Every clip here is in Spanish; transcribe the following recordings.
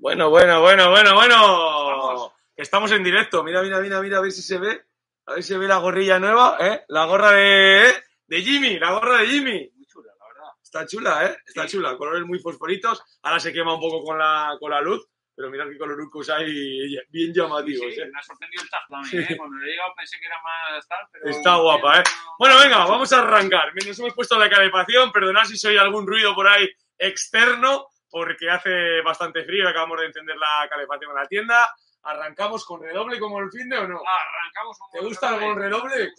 Bueno, bueno, bueno, bueno, bueno. Estamos en directo. Mira, mira, mira, mira, a ver si se ve. A ver si se ve la gorrilla nueva, ¿eh? La gorra de, de Jimmy, la gorra de Jimmy. Muy chula, la verdad. Está chula, ¿eh? Está Sí. chula. Colores muy fosforitos. Ahora se quema un poco con la, con la luz. Pero mirad qué colorucos hay bien llamativos, Sí, ¿eh? me ha sorprendido el tag también. ¿eh? Cuando le he llegado pensé que era más tal, pero... Está guapa, ¿eh? No- Bueno, venga, vamos a arrancar. Nos hemos puesto la calefacción. Perdonad si soy algún ruido por ahí externo, porque hace bastante frío. Acabamos de encender la calefacción en la tienda. Arrancamos con redoble como el fin de o no. Arrancamos con ¿Te gusta el redoble?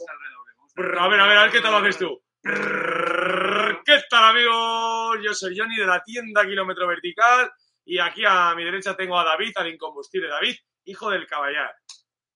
A ver, a ver, a ver qué tal lo haces tú. ¿Qué tal, amigos? Yo soy Johnny de la tienda Kilómetro Vertical. Y aquí a mi derecha tengo a David, al incombustible David, hijo del caballar.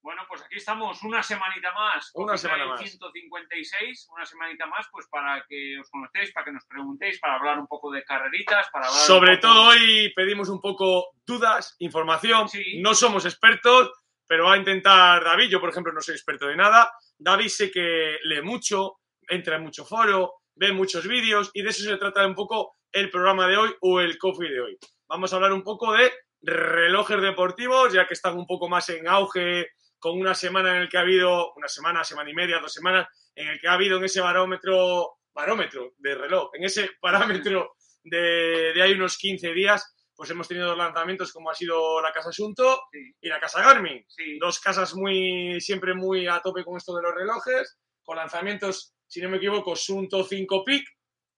Bueno, pues aquí estamos una semanita más. Una semana más. 156, una semanita más, pues para que os conozcáis, para que nos preguntéis, para hablar un poco de carreritas, para hablar Sobre poco- todo hoy pedimos un poco dudas, información. Sí. No somos expertos, pero va a intentar David. Yo, por ejemplo, no soy experto de nada. David sé que lee mucho, entra en mucho foro, ve muchos vídeos y de eso se trata un poco el programa de hoy o el coffee de hoy. Vamos a hablar un poco de relojes deportivos, ya que están un poco más en auge con una semana en el que ha habido, una semana, semana y media, dos semanas, en el que ha habido en ese barómetro, barómetro de reloj, en ese parámetro de, de hay unos 15 días, pues hemos tenido dos lanzamientos como ha sido la Casa Asunto Sí, y la Casa Garmin. sí. Dos casas muy, siempre muy a tope con esto de los relojes, con lanzamientos, si no me equivoco, Sunto 5 Peak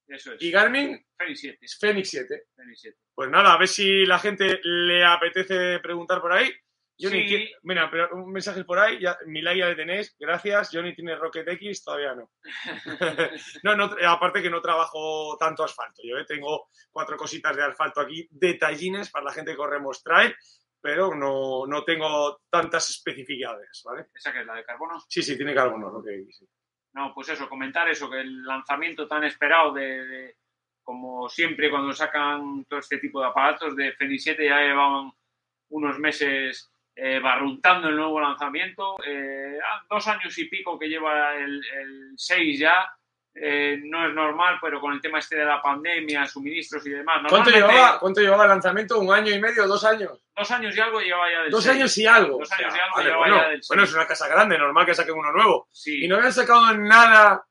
Eso es. y Garmin Feliz 7. Fenix 7. Feliz 7. Pues nada, a ver si la gente le apetece preguntar por ahí. Johnny, Sí. ¿qué- mira, pero un mensaje por ahí, ya, Milay ya le tenéis, gracias. Johnny tiene Rocket X, todavía no. no, no, aparte que no trabajo tanto asfalto. Yo eh, tengo cuatro cositas de asfalto aquí, detallines para la gente que corremos trail, pero no, no tengo tantas especificidades, ¿vale? Esa que es la de carbono. Sí, sí, tiene carbono, lo que sí. No, pues eso, comentar eso, que el lanzamiento tan esperado de, de- como siempre cuando sacan todo este tipo de aparatos de Fenix 7 ya llevaban unos meses eh, barruntando el nuevo lanzamiento. Eh, ah, dos años y pico que lleva el, el 6 ya. Eh, no es normal, pero con el tema este de la pandemia, suministros y demás. ¿Cuánto llevaba, ¿Cuánto llevaba el lanzamiento? ¿Un año y medio? ¿Dos años? Dos años y algo lleva ya del Dos 6. años y algo. Dos años O sea, y algo vale, llevaba bueno, ya del bueno, es una casa grande, normal que saquen uno nuevo. Sí. ¿Y no habían sacado nada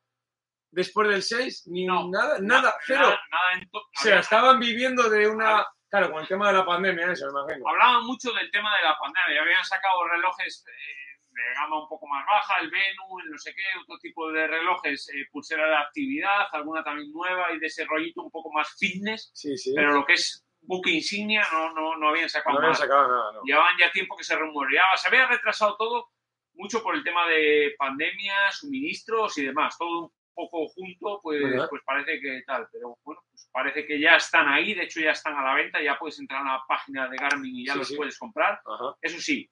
después del 6? Ni No, nada, Na- nada, cero. Nada, nada en to- O sea, estaban viviendo de una... Claro, con el tema de la pandemia, eso, imagino. hablaban mucho del tema de la pandemia. Habían sacado relojes eh, de gama un poco más baja, el Venu, el no sé qué, otro tipo de relojes, eh, pulsera de actividad, alguna también nueva y de ese rollito un poco más fitness. Sí, sí. Pero lo que es buque insignia no, no, no habían sacado no habían nada. sacado nada, no. Llevaban ya tiempo que se rumoreaba. Se había retrasado todo mucho por el tema de pandemia, suministros y demás. Todo un poco junto, pues, ¿Verdad? pues parece que tal. Pero bueno, pues parece que ya están ahí. De hecho, ya están a la venta. Ya puedes entrar a la página de Garmin y ya Sí, los sí. puedes comprar. Ajá. Eso sí,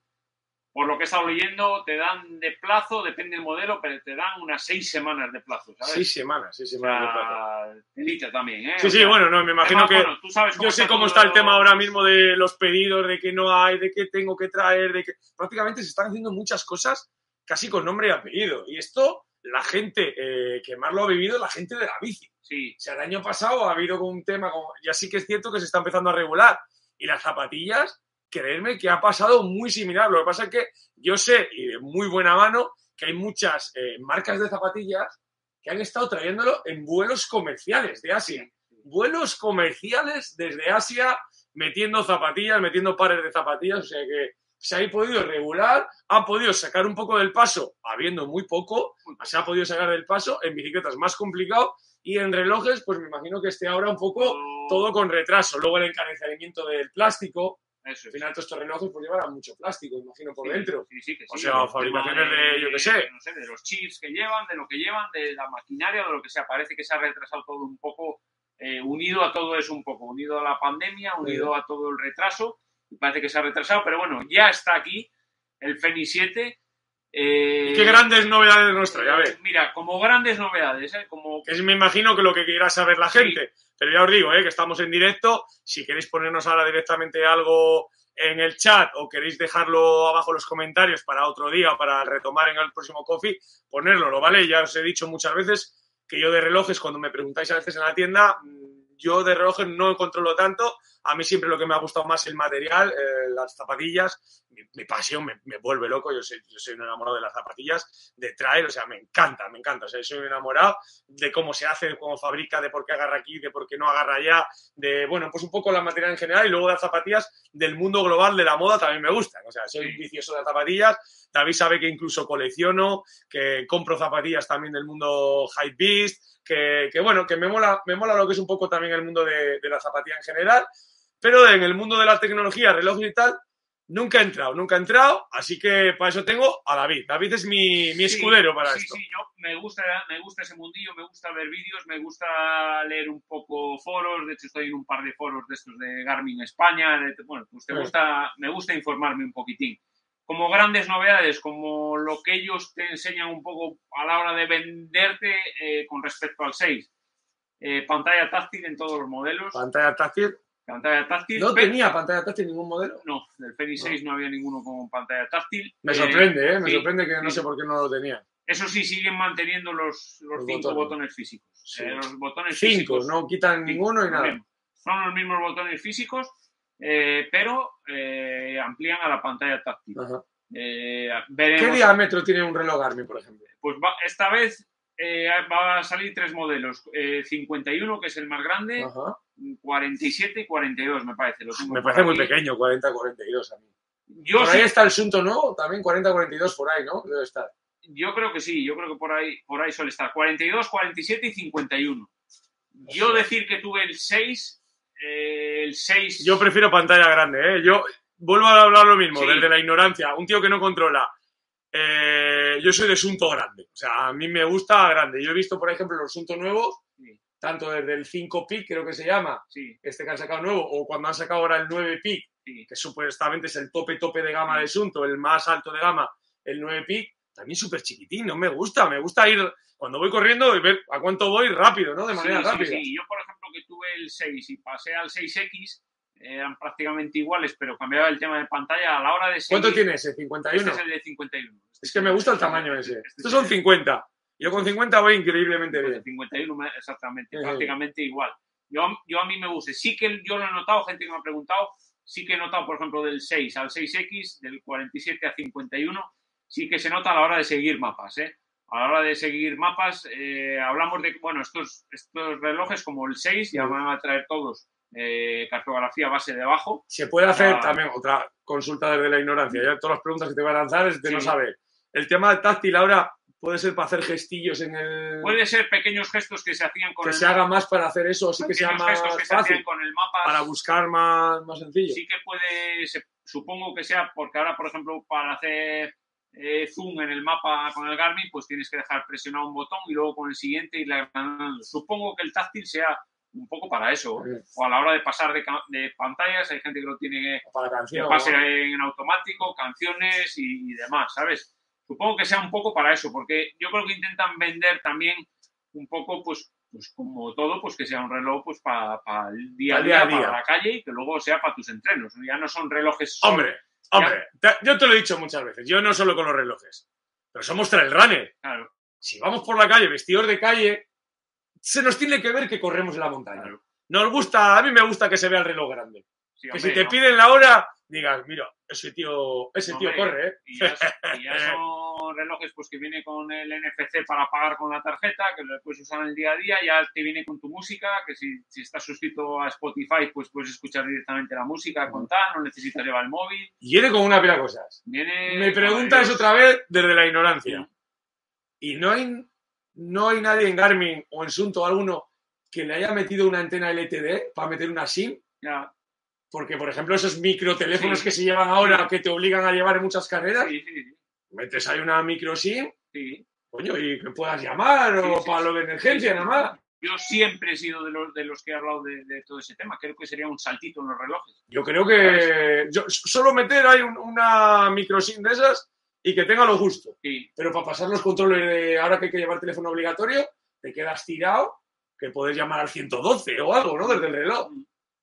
por lo que he estado leyendo, te dan de plazo, depende del modelo, pero te dan unas seis semanas de plazo, ¿sabes? Seis semanas, seis O semanas de plazo. sea, telita también, ¿eh? Sí, O sí, sea, bueno, no, me imagino que... bueno, tú sabes Yo sé cómo todo está el tema ahora mismo de los pedidos, de que no hay, de que tengo que traer, de que prácticamente se están haciendo muchas cosas casi con nombre y apellido. Y esto, la gente eh, que más lo ha vivido, la gente de la bici. Sí, O sea, el año pasado ha habido un tema, como, ya sí que es cierto que se está empezando a regular. Y las zapatillas, creedme que ha pasado muy similar. Lo que pasa es que yo sé, y de muy buena mano, que hay muchas eh, marcas de zapatillas que han estado trayéndolo en vuelos comerciales de Asia. Vuelos comerciales desde Asia, metiendo zapatillas, metiendo pares de zapatillas. O sea que se ha podido regular, han podido sacar un poco del paso, habiendo muy poco, se ha podido sacar del paso, en bicicletas más complicado y en relojes, pues me imagino que esté ahora un poco todo con retraso. Luego el encarecimiento del plástico, Eso al final todos estos relojes pues llevarán mucho plástico, imagino, por Sí, dentro. Sí, sí, que O sea, fabricaciones tema de, yo qué sé. No sé, de los chips que llevan, de lo que llevan, de la maquinaria, de lo que sea. Parece que se ha retrasado todo un poco, eh, unido a todo eso un poco, unido a la pandemia, unido a todo el retraso. Parece que se ha retrasado, pero bueno, ya está aquí el Fenix 7. eh, qué grandes novedades nos trae, a ver. Mira, como grandes novedades, ¿eh? Como es, me imagino que lo que quiera saber la Sí. gente. Pero ya os digo, ¿eh? que estamos en directo. Si queréis ponernos ahora directamente algo en el chat o queréis dejarlo abajo en los comentarios para otro día, para retomar en el próximo coffee, ponérnoslo, ¿vale? Ya os he dicho muchas veces que yo de relojes, cuando me preguntáis a veces en la tienda, mm, yo de relojes no controlo tanto, A mí siempre lo que me ha gustado más es el material, eh, las zapatillas, mi, mi pasión me, me vuelve loco. Yo soy, yo soy un enamorado de las zapatillas de trail, o sea, me encanta, me encanta. O sea, soy un enamorado de cómo se hace, de cómo fabrica, de por qué agarra aquí, de por qué no agarra allá, de, bueno, pues un poco la material en general y luego de las zapatillas del mundo global de la moda también me gustan. O sea, soy vicioso de las zapatillas. David sabe que incluso colecciono, que compro zapatillas también del mundo Hype Beast, que, que, bueno, que me mola, me mola lo que es un poco también el mundo de, de la zapatilla en general, pero en el mundo de la tecnología, relojes y tal, nunca he entrado, nunca he entrado, así que para eso tengo a David. David es mi, mi Sí, escudero para sí, esto. Sí, yo me gusta, me gusta ese mundillo, me gusta ver vídeos, me gusta leer un poco foros, de hecho estoy en un par de foros de estos de Garmin España, de- bueno, pues te Sí. gusta, me gusta informarme un poquitín. Como grandes novedades, como lo que ellos te enseñan un poco a la hora de venderte eh, con respecto al 6. Eh, pantalla táctil en todos los modelos, Pantalla táctil. Pantalla táctil. No tenía pantalla táctil ningún modelo. No, del Fenix No. 6 no había ninguno con pantalla táctil. Me Eh, sorprende, ¿eh? Me sí, sorprende que no sé por qué no lo tenía. Eso sí, siguen manteniendo los, los Los cinco botones. botones, físicos. Sí. Eh, los botones Cinco, físicos. no quitan ninguno y nada. mismo. Son los mismos botones físicos, eh, pero eh, amplían a la pantalla táctil. ¿Qué diámetro tiene un reloj Garmin, por ejemplo? Pues va- esta vez va a salir tres modelos: eh, 51, que es el más grande, Ajá. 47 y 42, me parece. Lo tengo Me parece muy pequeño, 40-42 a mí. Yo, por sí- ahí está el Sunto, ¿no? También 40-42 por ahí, ¿no? Debe estar. yo creo que sí, yo creo que por ahí, por ahí suele estar. 42, 47 y 51. Yo decir que tuve el 6, eh, el 6... Yo prefiero pantalla grande, ¿eh? Yo vuelvo a hablar lo mismo, Sí. desde la ignorancia. Un tío que no controla. Eh, yo soy de Sunto grande. O sea, a mí me gusta grande. Yo he visto, por ejemplo, los Sunto nuevos. Tanto desde el 5 Peak, creo que se llama, Sí, este que han sacado nuevo, o cuando han sacado ahora el 9 Peak, sí. que supuestamente es el tope tope de gama de Sunto, el más alto de gama, el 9 Peak, también súper chiquitín, no me gusta, me gusta ir cuando voy corriendo y ver a cuánto voy rápido, ¿no? De manera Sí, rápida. sí. Yo, por ejemplo, que tuve el 6 y pasé al 6X, eran prácticamente iguales, pero cambiaba el tema de pantalla a la hora de seguir... ¿Cuánto tiene ese? ¿51? Este es el de 51. Este Es que me gusta el tamaño ese. Este Estos es son 50. Yo con 50 voy increíblemente bien. 51, me- exactamente, Ujú. prácticamente igual. Yo, yo a mí me gusta. Sí que yo lo he notado, gente que me ha preguntado, sí que he notado, por ejemplo, del 6 al 6X, del 47 a 51, sí que se nota a la hora de seguir mapas, ¿eh? A la hora de seguir mapas, eh, hablamos de, bueno, estos, estos relojes como el 6 ya van a traer todos eh, cartografía base debajo. Se puede hacer también otra consulta desde la ignorancia. Ya todas las preguntas que te voy a lanzar es de no Sí. saber. El tema táctil ahora puede ser para hacer gestillos en el... Puede ser pequeños gestos que se hacían con que el se haga más para hacer eso, sí que sea gestos más que se fácil. con el mapa. Para buscar más, más sencillo. sí que puede, se- supongo que sea, porque ahora, por ejemplo, para hacer eh, zoom en el mapa con el Garmin, pues tienes que dejar presionado un botón y luego con el siguiente ir agrandando. Supongo que el táctil sea un poco para eso. Sí. O a la hora de pasar de, pantallas, hay gente que lo tiene que, Para que canción. pase en automático, canciones y, y demás, ¿sabes? Supongo que sea un poco para eso, porque yo creo que intentan vender también un poco, pues, pues como todo, pues que sea un reloj pues para el día a día, para la calle y que luego sea para tus entrenos. Ya no son relojes. solo- Hombre, hombre, te- yo te lo he dicho muchas veces. Yo no solo con los relojes, pero somos trail runner. Claro, Si vamos por la calle vestidos de calle, se nos tiene que ver que corremos en la montaña. claro. Nos gusta, a mí me gusta que se vea el reloj grande. Sí, que hombre, si te ¿no? piden la hora, digas, mira, ese tío, ese tío corre, ¿eh? Y ya, y ya son relojes pues que viene con el NFC para pagar con la tarjeta, que lo puedes usar en el día a día, ya te viene con tu música, que si, si estás suscrito a Spotify, pues puedes escuchar directamente la música con tal, no necesitas llevar el móvil. Y viene con una pila de cosas. Viene Me preguntas otra vez desde la ignorancia. Y no hay, no hay nadie en Garmin o en Sunto alguno que le haya metido una antena LTD para meter una SIM. Ya, Porque, por ejemplo, esos microteléfonos Sí. que se llevan ahora, que te obligan a llevar en muchas carreras, sí, sí, sí, metes ahí una micro SIM, coño, y que puedas llamar o para lo de emergencia, nada más. Yo siempre he sido de los, de los que he hablado de, de todo ese tema. Creo que sería un saltito en los relojes. Yo creo que yo, solo meter ahí un- una micro SIM de esas y que tenga lo justo. Sí, Pero para pasar los controles de ahora que hay que llevar teléfono obligatorio, te quedas tirado que puedes llamar al 112 o algo, ¿no? Desde el reloj.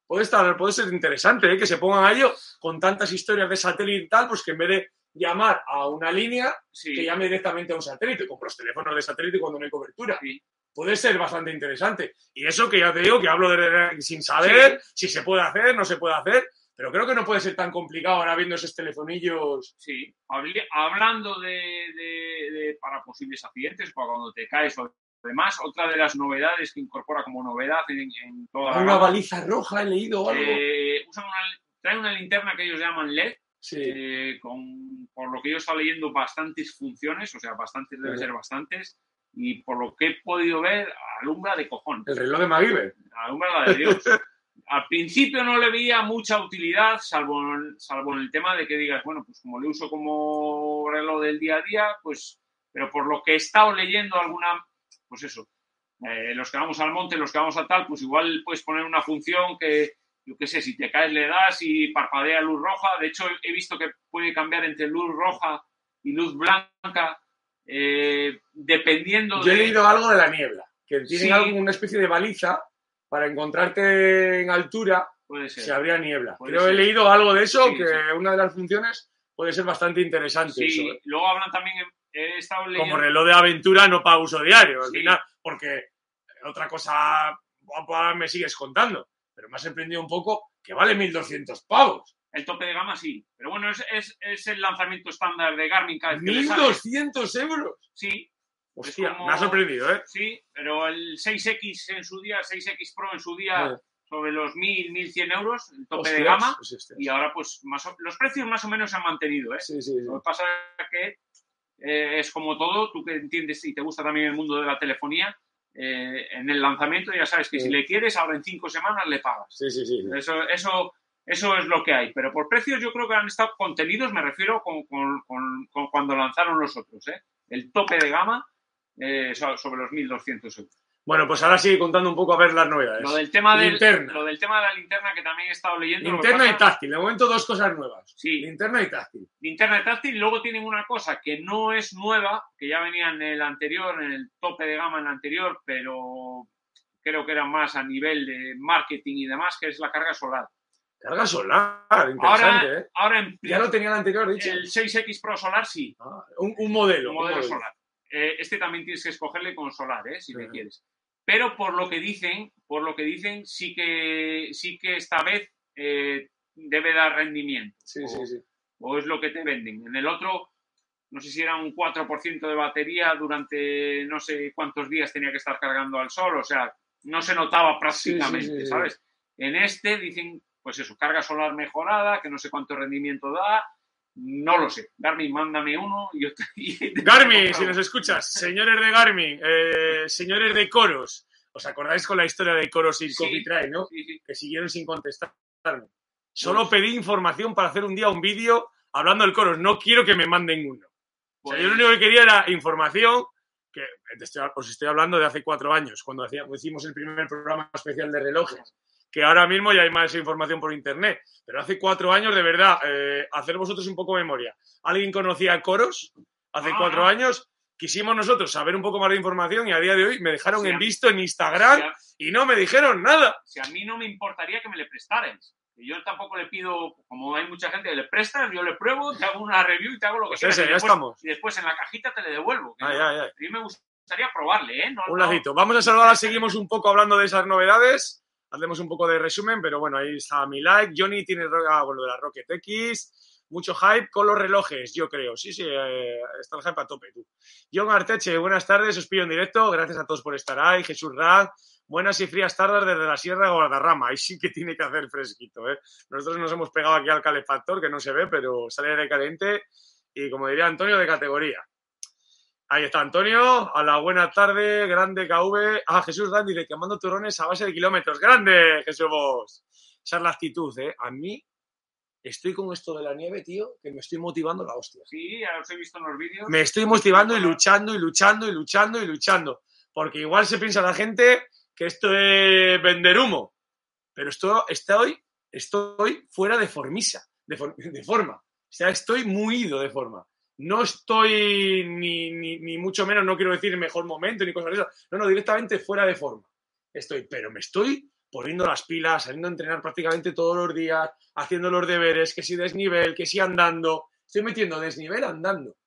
Puede, estar, puede ser interesante ¿eh? que se pongan a ello con tantas historias de satélite y tal, pues que en vez de llamar a una línea, sí. que llame directamente a un satélite, con los teléfonos de satélite cuando no hay cobertura. Sí. puede ser bastante interesante. Y eso que ya te digo, que hablo de, sin saber si se puede hacer, no se puede hacer, pero creo que no puede ser tan complicado ahora viendo esos telefonillos. Sí, hablando de, para posibles accidentes, para cuando te caes o demás, otra de las novedades que incorpora como novedad en, toda la... Una baliza roja, he leído algo. Eh, usan una, traen una linterna que ellos llaman LED, eh, con, por lo que yo he estado leyendo, bastantes funciones, o sea, bastantes debe ser bastantes, y por lo que he podido ver, alumbra de cojón. El reloj de MacGyver. Alumbra la de Dios. Al principio no le veía mucha utilidad, salvo, salvo en el tema de que digas, bueno, pues como le uso como reloj del día a día, pues, pero por lo que he estado leyendo alguna, pues eso, eh, los que vamos al monte, los que vamos a tal, pues igual puedes poner una función que, yo qué sé, si te caes le das y parpadea luz roja. De hecho, he visto que puede cambiar entre luz roja y luz blanca, eh, dependiendo Yo he leído algo de la niebla, que tiene alguna especie de baliza para encontrarte en altura puede ser. si habría niebla. Creo que he leído algo de eso, que una de las funciones puede ser bastante interesante. Sí, ¿eh? luego hablan también, he estado leyendo... Como reloj de aventura, no para uso diario, al final, porque otra cosa me sigues contando pero me ha sorprendido un poco que vale 1.200 pavos. El tope de gama sí, pero bueno, es, es, el lanzamiento estándar de Garmin cada vez ¿1.200 euros? Sí. Hostia, me ha sorprendido, ¿eh? Sí, pero el 6X en su día, 6X Pro en su día, sobre los 1.000, 1.100 euros, el tope de gama, pues este y ahora pues los precios más o menos se han mantenido, ¿eh? Sí, sí, Lo que pasa es que eh, es como todo, tú que entiendes y te gusta también el mundo de la telefonía, eh, en el lanzamiento ya sabes que si le quieres, ahora en cinco semanas le pagas. Sí, sí, sí. Eso, eso, eso es lo que hay. Pero por precios yo creo que han estado contenidos, me refiero con, cuando lanzaron los otros. ¿eh? El tope de gama sobre los 1.200 euros. Bueno, pues ahora sigue contando un poco a ver las novedades. Lo del tema, del, lo del tema de la linterna que también he estado leyendo. Linterna y táctil. De momento dos cosas nuevas. Sí. Linterna y táctil. Linterna y táctil. Luego tienen una cosa que no es nueva, que ya venía en el anterior, en el tope de gama en el anterior, pero creo que era más a nivel de marketing y demás, que es la carga solar. Carga solar, interesante, ahora, ¿eh? Ahora ya lo tenía el anterior, dicho. El 6X Pro solar sí. Ah, un, modelo. Un modelo, solar. Eh, este también tienes que escogerle con solar, ¿eh? si me quieres pero por lo que dicen, por lo que dicen, sí que, sí que esta vez eh, debe dar rendimiento. Sí, sí, sí. O es lo que te venden. En el otro, no sé si era un 4% de batería durante no sé cuántos días tenía que estar cargando al sol, o sea, no se notaba prácticamente, ¿sabes? En este dicen, pues eso, carga solar mejorada, que no sé cuánto rendimiento da, no lo sé. Garmin, mándame uno. Y yo Garmin, si nos escuchas, señores de Garmin, eh, señores de Coros, ¿os acordáis con la historia de Coros y Coffee Try, no? Que siguieron sin contestarme. Solo pues pedí información para hacer un día un vídeo hablando del Coros. No quiero que me manden uno. yo lo pues único que quería era información, que os estoy hablando de hace cuatro años, cuando hicimos el primer programa especial de relojes que ahora mismo ya hay más información por internet. Pero hace cuatro años, de verdad, eh, hacer vosotros un poco memoria. ¿Alguien conocía Coros hace cuatro años? Quisimos nosotros saber un poco más de información y a día de hoy me dejaron en visto en Instagram y no me dijeron nada. Si a mí no me importaría que me le prestarais. Yo tampoco le pido, como hay mucha gente que le prestas, yo le pruebo, te hago una review y te hago lo que pues quieras. ya estamos. Y después en la cajita te le devuelvo. Ay, ay, ay. A mí me gustaría probarle, ¿eh? un ladito. Vamos a saludar, seguimos un poco hablando de esas novedades hacemos un poco de resumen, pero bueno, ahí está mi like. Johnny tiene ah, de la Rocket X, mucho hype con los relojes, yo creo. Sí, sí, eh, está el hype a tope, tú. John Arteche, buenas tardes, os pido en directo. Gracias a todos por estar ahí. Jesús Rad, buenas y frías tardes desde la Sierra de Guadarrama. Ahí sí que tiene que hacer fresquito, ¿eh? Nosotros nos hemos pegado aquí al calefactor, que no se ve, pero sale de caliente y, como diría Antonio, de categoría. Ahí está Antonio, a la buena tarde, grande KV. Ah, Jesús Dan dice, quemando turrones a base de kilómetros. ¡Grande, Jesús! Esa es la actitud, ¿eh? A mí estoy con esto de la nieve, tío, que me estoy motivando la hostia. Sí, ya los he visto en los vídeos. Me estoy motivando y luchando y luchando y luchando y luchando. Porque igual se piensa la gente que esto es vender humo. Pero esto, estoy, estoy fuera de formisa, de, de forma. O sea, estoy muy ido de forma no estoy ni, ni, mucho menos, no quiero decir mejor momento ni cosas de eso. No, no, directamente fuera de forma. Estoy, pero me estoy poniendo las pilas, saliendo a entrenar prácticamente todos los días, haciendo los deberes, que si desnivel, que si andando. Estoy metiendo desnivel andando.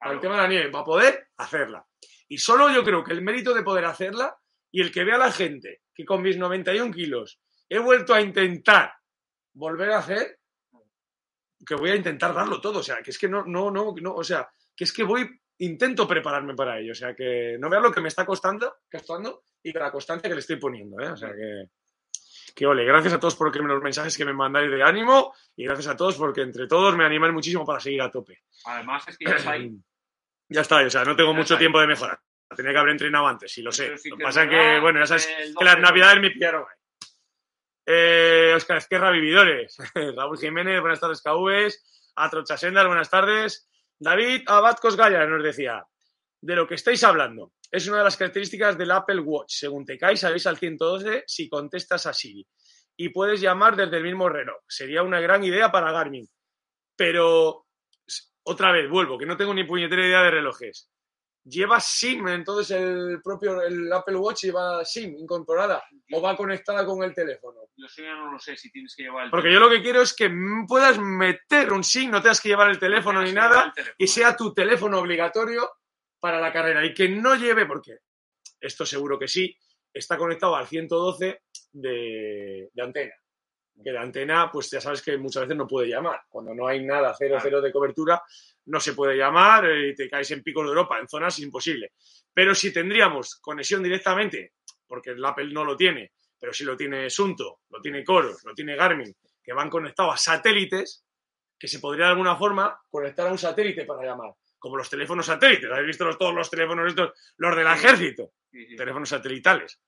Al tema de la nieve, para poder hacerla. Y solo yo creo que el mérito de poder hacerla y el que vea a la gente que con mis 91 kilos he vuelto a intentar volver a hacer, que voy a intentar darlo todo. O sea, que es que no, no, no, no, o sea, que es que voy, intento prepararme para ello. O sea, que no veas lo que me está costando, costando y la constancia que le estoy poniendo. ¿eh? O sea, que, que ole, gracias a todos por los mensajes que me mandáis de ánimo y gracias a todos porque entre todos me animáis muchísimo para seguir a tope. Además, es que ya está ahí. Ya está, o sea, no tengo Ya mucho tiempo de mejorar. Tenía que haber entrenado antes, sí lo sé. Sí lo que pasa es que, bueno, ya sabes que las 12 navidades me pillaron ahí. Eh, Oscar Esquerra, Vividores. Raúl Jiménez, buenas tardes, KVs. Atrocha Sendas, buenas tardes. David Abad Cosgaya nos decía, de lo que estáis hablando, es una de las características del Apple Watch. Según te caes, sabéis al 112 si contestas así. Y puedes llamar desde el mismo reloj. Sería una gran idea para Garmin. Pero, otra vez, vuelvo, que no tengo ni puñetera idea de relojes. Lleva SIM, entonces el propio el Apple Watch lleva SIM incorporada o va conectada con el teléfono. Yo ya no lo sé si tienes que llevar el Porque yo lo que quiero es que puedas meter un SIM, no tengas que llevar el teléfono ni nada, y sea tu teléfono obligatorio para la carrera y que no lleve, porque esto seguro que sí, está conectado al 112 de, de antena. Que de antena, pues ya sabes que muchas veces no puede llamar. Cuando no hay nada, cero, cero de cobertura, no se puede llamar eh, y te caes en picos de Europa, en zonas imposible. Pero si tendríamos conexión directamente, porque el Apple no lo tiene, pero si lo tiene Sunto, lo tiene Coros, lo tiene Garmin, que van conectados a satélites, que se podría de alguna forma conectar a un satélite para llamar, como los teléfonos satélites. ¿Habéis visto los- todos los teléfonos estos, los del ejército? Sí, sí. Teléfonos satelitales.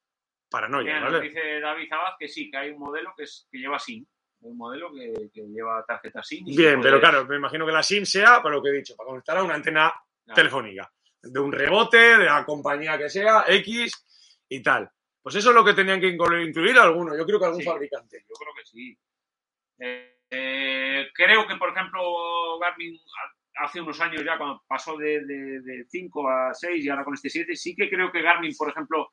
Paranoia, Mira, nos ¿vale? dice David Abad que sí, que hay un modelo que, es, que lleva SIM. Hay un modelo que, que lleva tarjeta SIM. Bien, pero claro, me imagino que la SIM sea, para lo que he dicho, para conectar a una antena Claro. telefónica, de un rebote, de la compañía que sea, X y tal. Pues eso es lo que tenían que inclu- incluir alguno, yo creo que algún Sí. fabricante. Yo creo que sí. Eh, eh, creo que, por ejemplo, Garmin hace unos años ya, cuando pasó de, de, de 5 a 6 y ahora con este 7, sí que creo que Garmin, por ejemplo,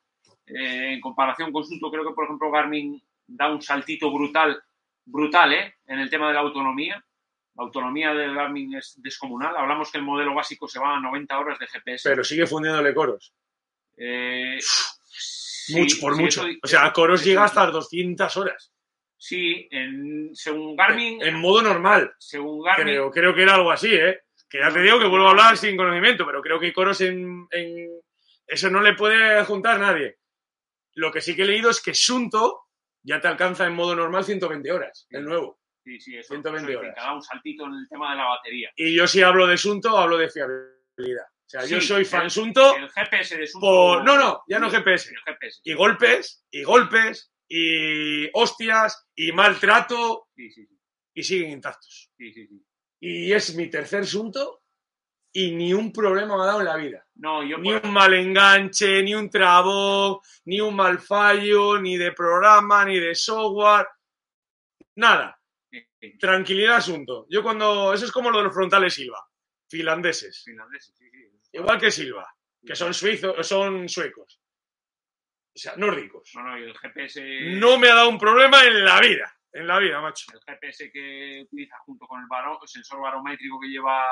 eh, en comparación con Sunto, creo que, por ejemplo, Garmin da un saltito brutal, brutal, ¿eh? En el tema de la autonomía. La autonomía del Garmin es descomunal. Hablamos que el modelo básico se va a 90 horas de GPS. Pero sigue fundiéndole coros. Eh, sí, mucho, por sí, mucho. eso- o sea, coros llega hasta las 200 horas. Sí, en, según Garmin, En modo normal. según Garmin, Creo, creo que era algo así, ¿eh? Que ya te digo que vuelvo a hablar sin conocimiento, pero creo que coros en, en- Eso no le puede juntar nadie. Lo que sí que he leído es que Sunto ya te alcanza en modo normal 120 horas, el nuevo. sí, sí, eso, 120 eso horas. da un saltito en el tema de la batería. Y yo si hablo de Sunto, hablo de fiabilidad. O sea, yo soy fan el- Sunto El GPS de Sunto... por... No, no, ya no GPS. El GPS. Y golpes, y golpes, y hostias, y maltrato, Sí, sí, sí, y siguen intactos. sí, sí, sí. Y es mi tercer Sunto y ni un problema me ha dado en la vida. No, yo Ni por- un mal enganche, ni un trabón, ni un mal fallo, ni de programa, ni de software. Nada. Tranquilidad asunto. Yo cuando. Eso es como lo de los frontales Silva. Finlandeses. finlandeses, sí, sí. Igual que Silva. Que son suizos, son suecos. O sea, nórdicos. No, no, y el GPS... No me ha dado un problema en la vida. En la vida, macho. El GPS que utiliza junto con el, baro- el sensor barométrico que lleva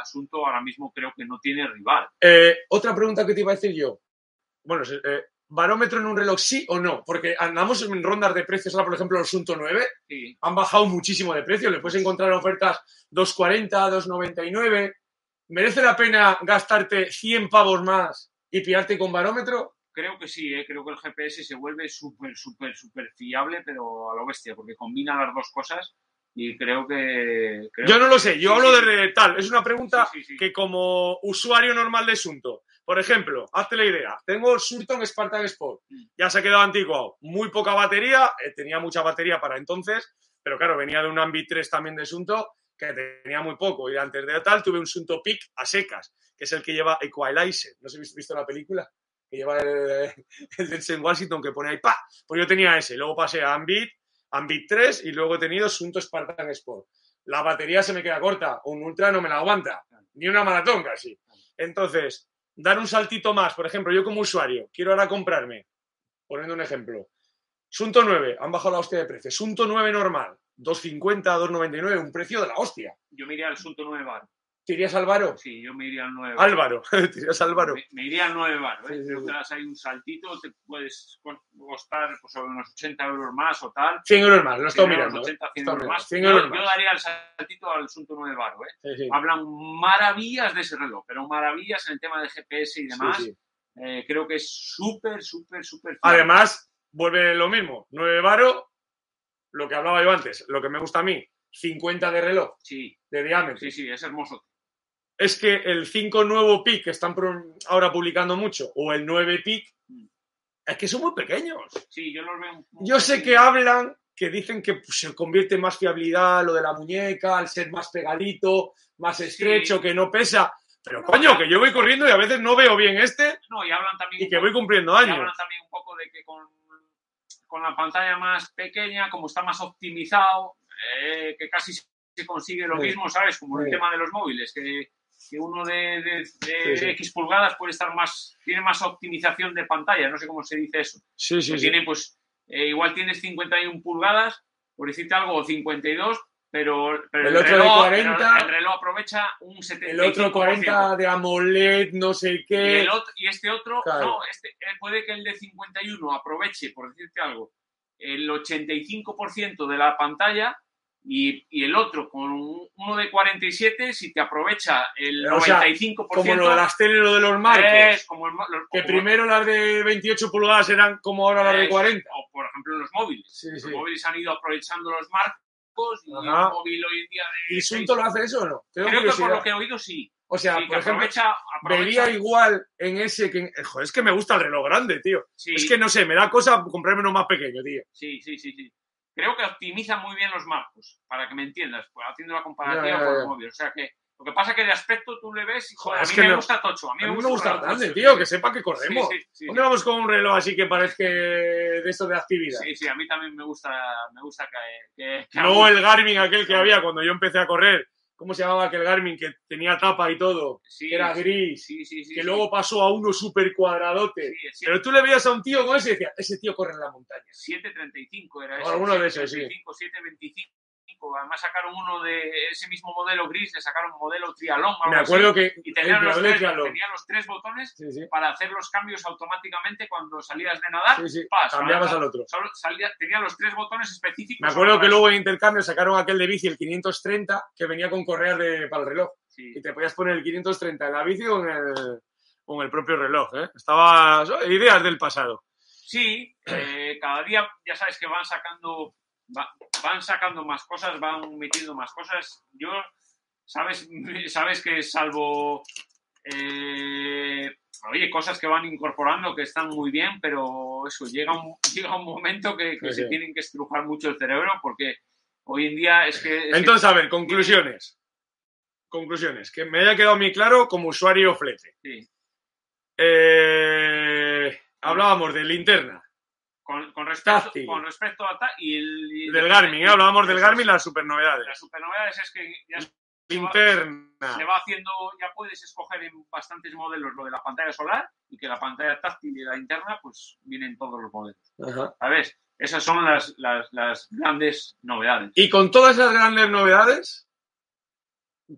Asunto ahora mismo creo que no tiene rival. Eh, otra pregunta que te iba a decir yo. Bueno, eh, ¿barómetro en un reloj sí o no? Porque andamos en rondas de precios ahora, por ejemplo, el Sunto 9. Sí, han bajado muchísimo de precio. Le puedes encontrar ofertas 2.40, 2.99. ¿Merece la pena gastarte 100 pavos más y pillarte con barómetro? Creo que sí, ¿eh? creo que el GPS se vuelve súper, súper, súper fiable, pero a lo bestia, porque combina las dos cosas y creo que... creo Yo no lo sé, yo sí, hablo sí, de tal. Es una pregunta sí, que como usuario normal de Sunto, por ejemplo, hazte la idea, tengo el Surton Spartan Sport, Mm. ya se ha quedado antiguo, muy poca batería, eh, tenía mucha batería para entonces, pero claro, venía de un Ambit 3 también de Sunto que tenía muy poco y antes de tal tuve un Sunto Peak a secas, que es el que lleva Equalizer, no sé si habéis visto la película, que lleva el, el Denzel Washington que pone ahí, ¡pa! Pues yo tenía ese, luego pasé a Ambit, Ambit 3 y luego he tenido Sunto Spartan Sport. La batería se me queda corta, un Ultra no me la aguanta, ni una maratón casi. Entonces, dar un saltito más, por ejemplo, yo como usuario, quiero ahora comprarme, poniendo un ejemplo, Sunto 9, han bajado la hostia de precio, Sunto 9 normal, 250, 299, un precio de la hostia. Yo miré al Sunto 9 Bar. ¿Te irías Álvaro? Sí, yo me iría al 9 Álvaro, te irías Álvaro. Me, me iría al 9 bar, ¿eh? Sí, sí, sí. que das ahí un saltito, te puedes co- costar pues, unos 80 euros más o tal. 100 euros más, lo estoy 100 euros, mirando. ¿eh? 80, 100 Estoy euros mirando. más. 100 Yo, euros yo más. daría el saltito al asunto 9 bar, ¿eh? Hablan maravillas de ese reloj, pero maravillas en el tema de GPS y demás. Eh, creo que es súper, súper, súper fiable. Además, vuelve lo mismo. 9 varo, lo que hablaba yo antes, lo que me gusta a mí, 50 de reloj, Sí, de diámetro. sí, sí, es hermoso. Es que el 5 nuevo PIC que están ahora publicando mucho, o el 9 PIC, Mm. es que son muy pequeños. Sí, yo los veo. Yo sé que hablan, que dicen que pues, se convierte en más fiabilidad lo de la muñeca, al ser más pegadito, más estrecho, que no pesa. Pero coño, que yo voy corriendo y a veces no veo bien este No, y hablan también. y que poco- voy cumpliendo y años. hablan también un poco de que con, con la pantalla más pequeña, como está más optimizado, eh, que casi se consigue lo Sí. mismo, ¿sabes? Como el Sí. tema de los móviles, que, que uno de, de- de Sí, sí. X pulgadas puede estar más, tiene más optimización de pantalla, no sé cómo se dice eso. Sí, sí, que tiene, pues, eh, igual tienes 51 pulgadas, por decirte algo, o 52, pero, pero El otro de reloj, 40. pero el reloj aprovecha un 75%. El otro 40 de AMOLED, no sé Y, qué. el otro- y este otro, Claro. no, este, eh, puede que el de 51 aproveche, por decirte algo, el 85% de la pantalla y, y el otro con un- uno de 47, si te aprovecha el O sea, 95%, Como lo de las teles, lo de los marcos. como el los- que primero las de 28 pulgadas eran como ahora las de es- 40. O, por ejemplo, los móviles. Sí, Los sí. móviles han ido aprovechando los marcos y Ajá. el móvil hoy en día de... ¿Y Sunto lo hace eso o no? Tengo Creo que por lo que he oído sí. O sea, Sí, por ejemplo, aprovecha, aprovecha- vería igual en ese que... en- eh, Joder, es que me gusta el reloj grande, tío. Es que no sé, me da cosa comprarme uno más pequeño, tío. Sí, sí, sí, sí. Creo que optimiza muy bien los marcos, para que me entiendas, pues, haciendo la comparativa Ya, ya, con ya. el móvil. O sea que lo que pasa es que de aspecto tú le ves y joder, a mí me no- gusta tocho. A mí, A mí me gusta grande, tío, que sepa que corremos. Sí, sí, sí. ¿Dónde vamos con un reloj así que parezca de esto de actividad? Sí, sí, a mí también me gusta, me gusta que, que- aún- el Garmin aquel que había cuando yo empecé a correr. ¿Cómo se llamaba aquel Garmin que tenía tapa y todo? sí, Que era gris. Sí, sí, sí. que sí. luego pasó a uno súper cuadradote. Sí, Pero tú le veías a un tío con ese y decías, ese tío corre en la montaña. 735 era O ese. alguno de esos, sí. 735, 725. Además sacaron uno de ese mismo modelo gris, le sacaron un modelo trialón. algo Me así, acuerdo que Y tenía el los, tres, triatlón. tenía los tres botones Sí, sí, para hacer los cambios automáticamente cuando salías de nadar. sí, sí. pas, Cambiabas al otro. solo salía- tenía los tres botones específicos. Me acuerdo que luego en intercambio sacaron aquel de bici, el 530, que venía con correas de, para el reloj. Y te podías poner el 530 en la bici o en el, o en el propio reloj. ¿eh? Estaba ideas del pasado. Sí, eh, cada día ya sabes que van sacando, va- van sacando más cosas, van metiendo más cosas. Yo, sabes, sabes que salvo, eh, oye, cosas que van incorporando que están muy bien, pero eso llega un, llega un momento que, que Sí, se sí. tienen que estrujar mucho el cerebro porque hoy en día es que... es que- Entonces, a ver, conclusiones. Conclusiones. Que me haya quedado muy claro como usuario flete. sí. Eh, hablábamos de linterna, con, con respecto, con respecto a... ta- Y el, y- del Garmin. ¿eh? Hablábamos del Garmin, las super novedades. Las supernovedades es que ya se va- Linterna. se va haciendo, ya puedes escoger en bastantes modelos lo de la pantalla solar y que la pantalla táctil y la interna, pues vienen todos los modelos. Ajá. ¿Sabes? Esas son las, las, las grandes novedades. Y con todas esas grandes novedades,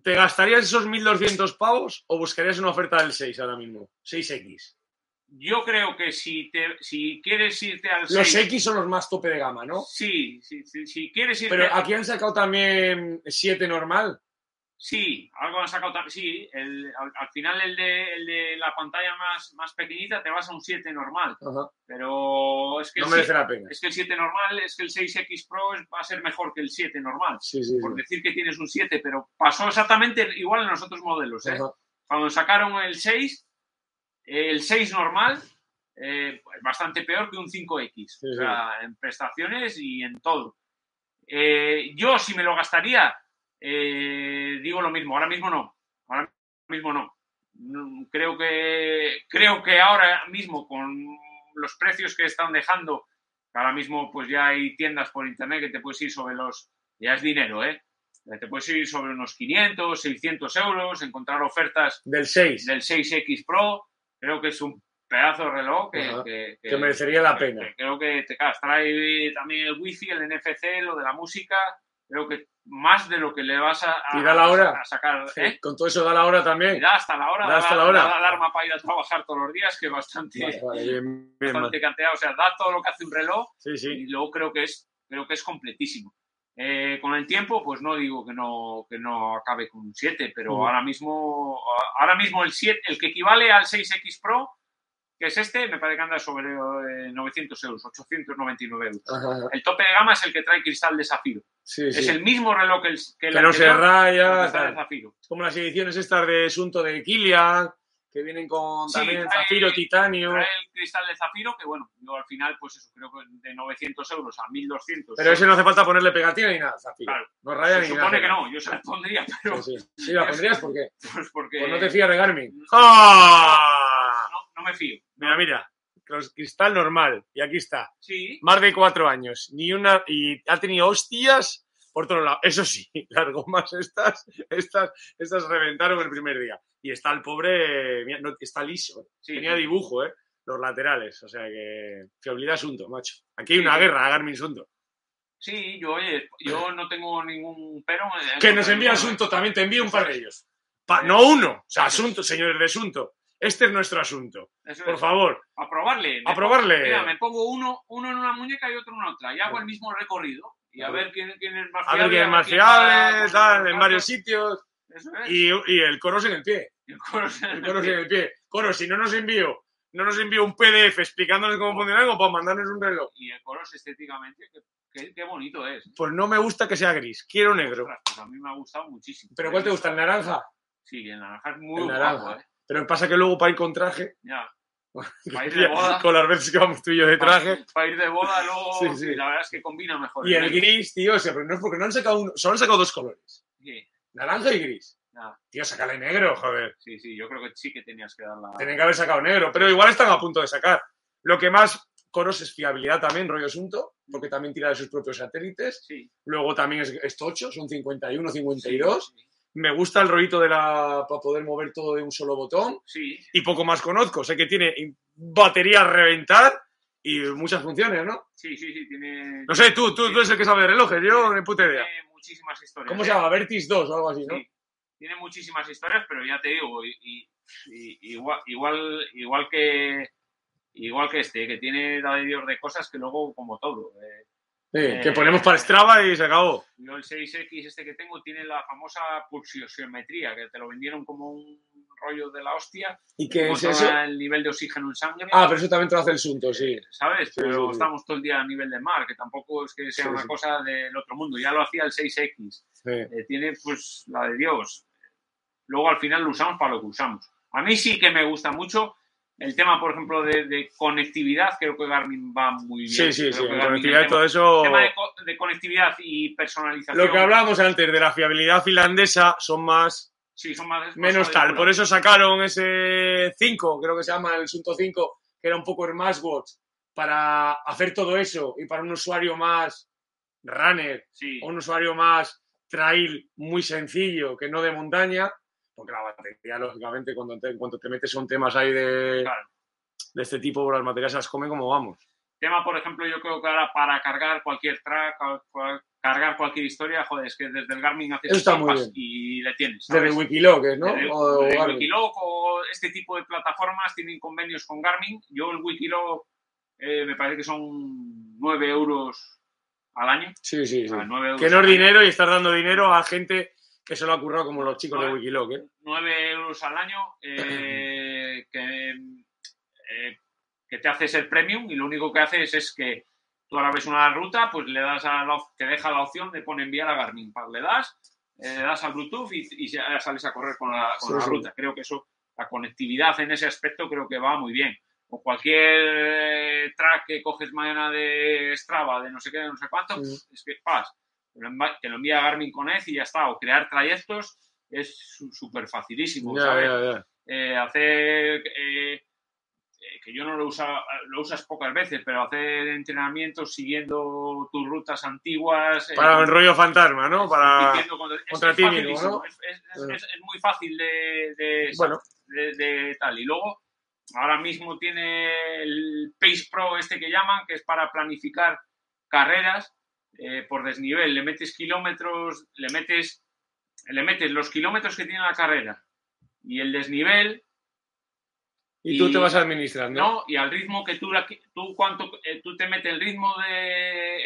¿te gastarías esos 1.200 pavos o buscarías una oferta del 6 ahora mismo? 6X. Yo creo que si, te, si quieres irte al Los 6, X son los más tope de gama, ¿no? sí, sí, sí, si quieres irte Pero aquí han sacado también 7 normal. Sí, algo han sacado también. Sí, el, al, al final el de, el de la pantalla más, más pequeñita te vas a un 7 normal. Ajá. Pero es que, No el, merece 7 la pena. es que el 7 normal, es que el 6X Pro va a ser mejor que el 7 normal. Sí, sí, por sí. decir que tienes un 7, pero pasó exactamente igual en los otros modelos. ¿eh? Cuando sacaron el 6, el 6 normal, eh, pues bastante peor que un 5X. Sí, o sea, en prestaciones y en todo. Eh, yo, si me lo gastaría, eh, digo lo mismo. Ahora mismo no. Ahora mismo no. Creo que, creo que ahora mismo, con los precios que están dejando, ahora mismo pues ya hay tiendas por internet que te puedes ir sobre los... Ya es dinero, ¿eh? Te puedes ir sobre unos 500, 600 euros, encontrar ofertas Del 6. del 6X Pro. Creo que es un pedazo de reloj que, Ajá. que- Que merecería la pena. creo que te. Trae también el wifi, el NFC, lo de la música. creo que más de lo que le vas a, a- ¿Y da la hora? a sacar. ¿eh? Con todo eso da la hora Y también. da hasta la hora, Da hasta la hora. da alarma para ir a trabajar todos los días, que es bastante, Vale, vale, bien, bien, bastante cantidad. O sea, da todo lo que hace un reloj Sí, sí. y luego creo que es, creo que es completísimo. Eh, con el tiempo, pues no digo que no, que no acabe con un 7, pero Mm. ahora mismo, ahora mismo el 7, el que equivale al 6X Pro, que es este, me parece que anda sobre eh, 900 euros, 899 euros. Ajá. El tope de gama es el que trae cristal de zafiro. Sí, sí. Es el mismo reloj que el que, el Que no se raya. Como las ediciones estas de Asunto de Kilian, que vienen con Sí, también zafiro, titanio. Trae el cristal de zafiro, que bueno, yo al final, pues eso, creo que de 900 euros a 1200. Pero ese no hace falta ponerle pegatina ni nada, zafiro. Claro. No raya se ni supone nada. que no, yo se la pondría, pero Sí, sí. Sí, la pondrías porque pues porque pues no te fías de Garmin. No. ¡Ah! no, no me fío. Mira, mira. Cristal normal. Y aquí está. Sí, Más de cuatro años. Ni una. Y ha tenido hostias por otro lado. Eso sí, las gomas estas, estas, estas reventaron el primer día. Y está el pobre. mira, no, está liso. ¿eh? sí. Tenía dibujo, ¿eh? Los laterales. O sea que. Fiabilidad asunto, macho. Aquí hay Sí. una guerra, Garmin Asunto. Sí, yo, oye, yo no tengo ningún pero. eh, Que nos envía. Asunto también, te envío un par de ellos. Pa- no uno, o sea, Asunto, señores de Asunto. Este es nuestro asunto. Eso Por es. favor, A probarle. Me a probarle. pongo- Mira, me pongo uno, uno en una muñeca y otro en otra. Y hago el mismo recorrido. Y a ver quién, quién es más A fiable. ver quién es más va fiable, tal, en varios sitios. Eso es. Y, y el coros en el pie. Y el coro El en el pie. Coros, si no nos envío, no nos envío un PDF explicándoles cómo funciona algo para mandarnos un reloj. Y el coro es estéticamente, qué, qué- qué bonito es. Pues no me gusta que sea gris, quiero negro. Ostras, pues a mí me ha gustado muchísimo. ¿Pero cuál te gusta? ¿El naranja? Sí, el naranja es muy El guapo, naranja. ¿eh? Pero pasa que luego para ir con traje, Ya. Para ir de boda. con las veces que vamos tú y yo de traje, Para ir de boda luego. Sí, sí. sí, La verdad es que combina mejor. y el gris, tío, o sea, pero no es porque no han sacado uno, solo han sacado dos colores, Sí, naranja y gris. ya. Tío, sácale negro, joder. sí, sí, yo creo que sí que tenías que dar la. Tienen que haber sacado negro, pero igual están a punto de sacar. Lo que más coros es fiabilidad también, rollo asunto, porque también tira de sus propios satélites. Sí. Luego también es, es tocho, son 51, 52. Sí, Me gusta el rollito de la para poder mover todo de un solo botón. sí, Y poco más conozco. Sé que tiene batería a reventar y muchas funciones, ¿no? sí, sí, sí, tiene. No sé, tú, tú, tú eres el que sabe de relojes, yo ni puta idea. Tiene muchísimas historias. ¿Cómo se llama? Vertis 2 o algo así, ¿no? Sí. Tiene muchísimas historias, pero ya te digo, y, y- y- igual, igual, igual que igual que este, que tiene la de Dios de cosas que luego, como todo. eh, Sí, Eh, que ponemos para Strava y se acabó. yo el 6X este que tengo tiene la famosa pulsiometría, que te lo vendieron como un rollo de la hostia, ¿Y qué es eso? el nivel de oxígeno en sangre. Ah, pero eso también te lo hace el Sunto, sí. ¿Sabes? Sí, Pero sí, estamos todo el día a nivel de mar, que tampoco es que sea una cosa del otro mundo. Ya lo hacía el 6X. Sí. Eh, tiene pues la de Dios. Luego al final lo usamos para lo que usamos. A mí sí que me gusta mucho el tema, por ejemplo, de, de conectividad. Creo que Garmin va muy bien. Sí, sí, Creo sí. que conectividad el todo tema, eso. tema de, co- de conectividad y personalización. Lo que hablábamos antes de la fiabilidad finlandesa son más Sí, son más, menos tal. Por eso sacaron ese 5, creo que se llama el Sunto 5, que era un poco el smartwatch, para hacer todo eso y para un usuario más runner, Sí, o un usuario más trail muy sencillo, que no de montaña, porque la batería, lógicamente, cuando te, en cuanto te metes son temas ahí de, claro. de este tipo, las materias se las comen como vamos. Tema, por ejemplo, yo creo que ahora para cargar cualquier track, cargar cualquier historia, joder, es que desde el Garmin haces está muy bien. y le tienes. Desde ¿sabes? Wikiloc, ¿no? Desde- O- desde o- Wikiloc o este tipo de plataformas tienen convenios con Garmin. Yo el Wikiloc eh, me parece que son 9 euros al año. Sí, sí, O sí. sea, 9 euros Que no es dinero y estás dando dinero a gente que se lo ha currado como los chicos de Wikiloc, ¿eh? 9 euros al año eh, que, eh, que te haces el premium y lo único que haces es que tú ahora ves una ruta, pues le das a la, te deja la opción de poner enviar a Garmin. Le das, eh, le das al Bluetooth y, y ya sales a correr con la, con Sí, la sí. ruta. Creo que eso, la conectividad en ese aspecto creo que va muy bien. O cualquier track que coges mañana de Strava, de no sé qué, de no sé cuánto, es que pas, te lo envía Garmin con Edge y ya está. O crear trayectos es súper facilísimo, ¿sabes? Eh, hacer eh, eh, que yo no lo usa, lo usas pocas veces, pero hacer entrenamientos siguiendo tus rutas antiguas. eh, Para el rollo fantasma, ¿no? Para... es- contra es ti mismo, facilísimo, ¿no? Es, muy fácil de, de- Bueno, de- de tal. Y luego, ahora mismo tiene el Pace Pro este que llaman, que es para planificar carreras. Eh, por desnivel, le metes kilómetros, le metes, le metes los kilómetros que tiene la carrera y el desnivel. Y, tú te vas administrando. No, y al ritmo que tú, tú, cuánto, eh, tú te metes el ritmo de.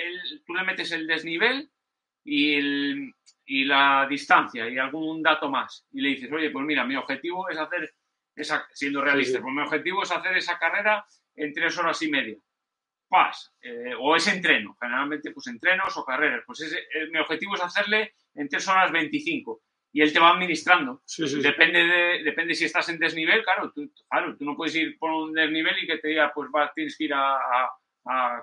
tú le metes el desnivel y, el, y la distancia y algún dato más. Y le dices, oye, pues mira, mi objetivo es hacer, esa, siendo realista, pues mi objetivo es hacer esa carrera en tres horas y media. Eh, o es entreno, generalmente pues entrenos o carreras. Pues eh, mi objetivo es hacerle en tres horas 25 y él te va administrando. depende, de, depende si estás en desnivel, claro tú, claro, tú no puedes ir por un desnivel y que te diga, pues va, tienes que ir a, a,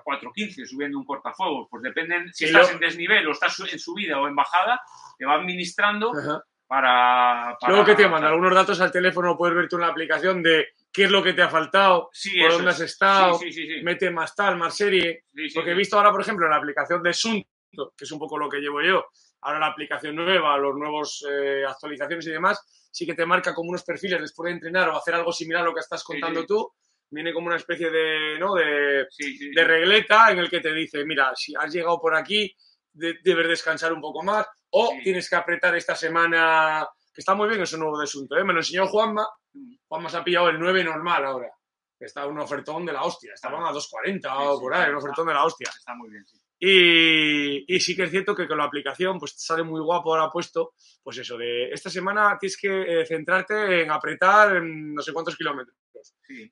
4.15 subiendo un cortafuegos. Pues depende si estás en desnivel o estás en subida o en bajada, te va administrando para, Luego que te manda algunos datos al teléfono, puedes ver tú en la aplicación de qué es lo que te ha faltado, por dónde has estado, mete más tal, más serie. Porque he visto ahora, por ejemplo, en la aplicación de Sun, que es un poco lo que llevo yo, ahora la aplicación nueva, los nuevos eh, actualizaciones y demás, sí que te marca como unos perfiles después de entrenar o hacer algo similar a lo que estás contando tú. Viene como una especie de, ¿no? de, de regleta en el que te dice, mira, si has llegado por aquí, debes descansar un poco más o tienes que apretar esta semana, que está muy bien, es un nuevo asunto. ¿eh? Me lo enseñó Juanma, mm. Juanma se ha pillado el 9 normal ahora. Está un ofertón de la hostia, estaban a 2.40 o por ahí, un ofertón de la hostia. Está muy bien, sí. Y, sí que es cierto que con la aplicación pues sale muy guapo ahora puesto, pues eso, de esta semana tienes que eh, centrarte en apretar en no sé cuántos kilómetros.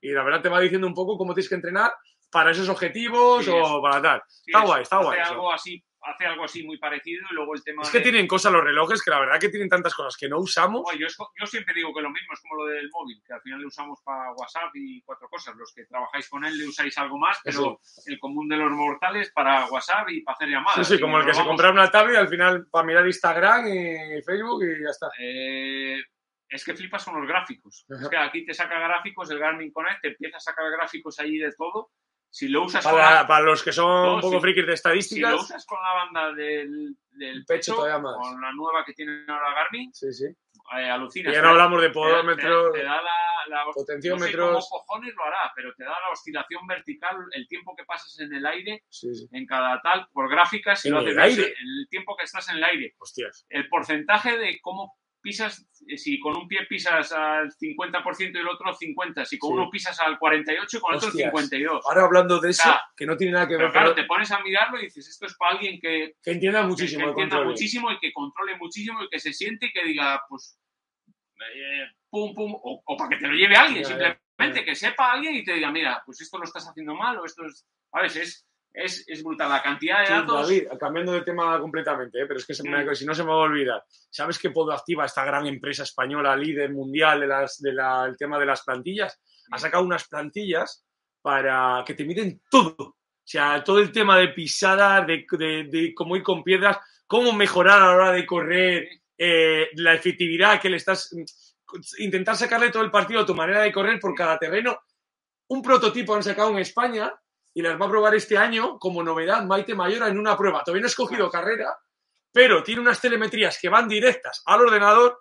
Y la verdad te va diciendo un poco cómo tienes que entrenar para esos objetivos o para tal. está guay, está guay. Algo así hace algo así muy parecido y luego el tema. Es que tienen cosas los relojes que la verdad que tienen tantas cosas que no usamos. yo, yo, siempre digo que lo mismo es como lo del móvil, que al final le usamos para WhatsApp y cuatro cosas. Los que trabajáis con él le usáis algo más, pero el común de los mortales para WhatsApp y para hacer llamadas. Sí, sí, como el que se compra una tablet y al final para mirar Instagram y Facebook y ya está. Eh, es que flipas con los gráficos. Es que aquí te saca gráficos, el Garmin Connect te empieza a sacar gráficos allí de todo si lo usas para, para los que son un poco frikis de estadísticas. Si lo usas con la banda del, del pecho, con la nueva que tiene ahora Garmin, sí, sí. Eh, alucinas. Y ya no hablamos de podómetro, te, da la, la potenciómetros. No sé cómo cojones lo hará, pero te da la oscilación vertical, el tiempo que pasas en el aire, en cada tal, por gráficas, si ¿En el, aire? el tiempo que estás en el aire. Hostias. El porcentaje de cómo pisas, eh, si con un pie pisas al 50% y el otro al 50%, si con uno pisas al 48% y con el otro al 52%. Ahora hablando de eso, que no tiene nada que ver. claro, te pones a mirarlo y dices, esto es para alguien que, que entienda muchísimo. Que, entienda muchísimo y que controle muchísimo y que se siente y que diga, pues, eh, pum, pum, o, para que te lo lleve alguien, simplemente que sepa alguien y te diga, mira, pues esto lo estás haciendo mal o esto es, a veces es, es, brutal. La cantidad de datos. David, cambiando de tema completamente, ¿eh? pero es que mm. si no se me va a olvidar. ¿Sabes que Podo Activa, esta gran empresa española, líder mundial del de el tema de las plantillas, ha sacado unas plantillas para que te miden todo? O sea, todo el tema de pisada, de, de, cómo ir con piedras, cómo mejorar a la hora de correr, eh, la efectividad que le estás. Intentar sacarle todo el partido a tu manera de correr por cada terreno. Un prototipo han sacado en España y las va a probar este año como novedad Maite Mayora en una prueba. Todavía no he escogido carrera, pero tiene unas telemetrías que van directas al ordenador.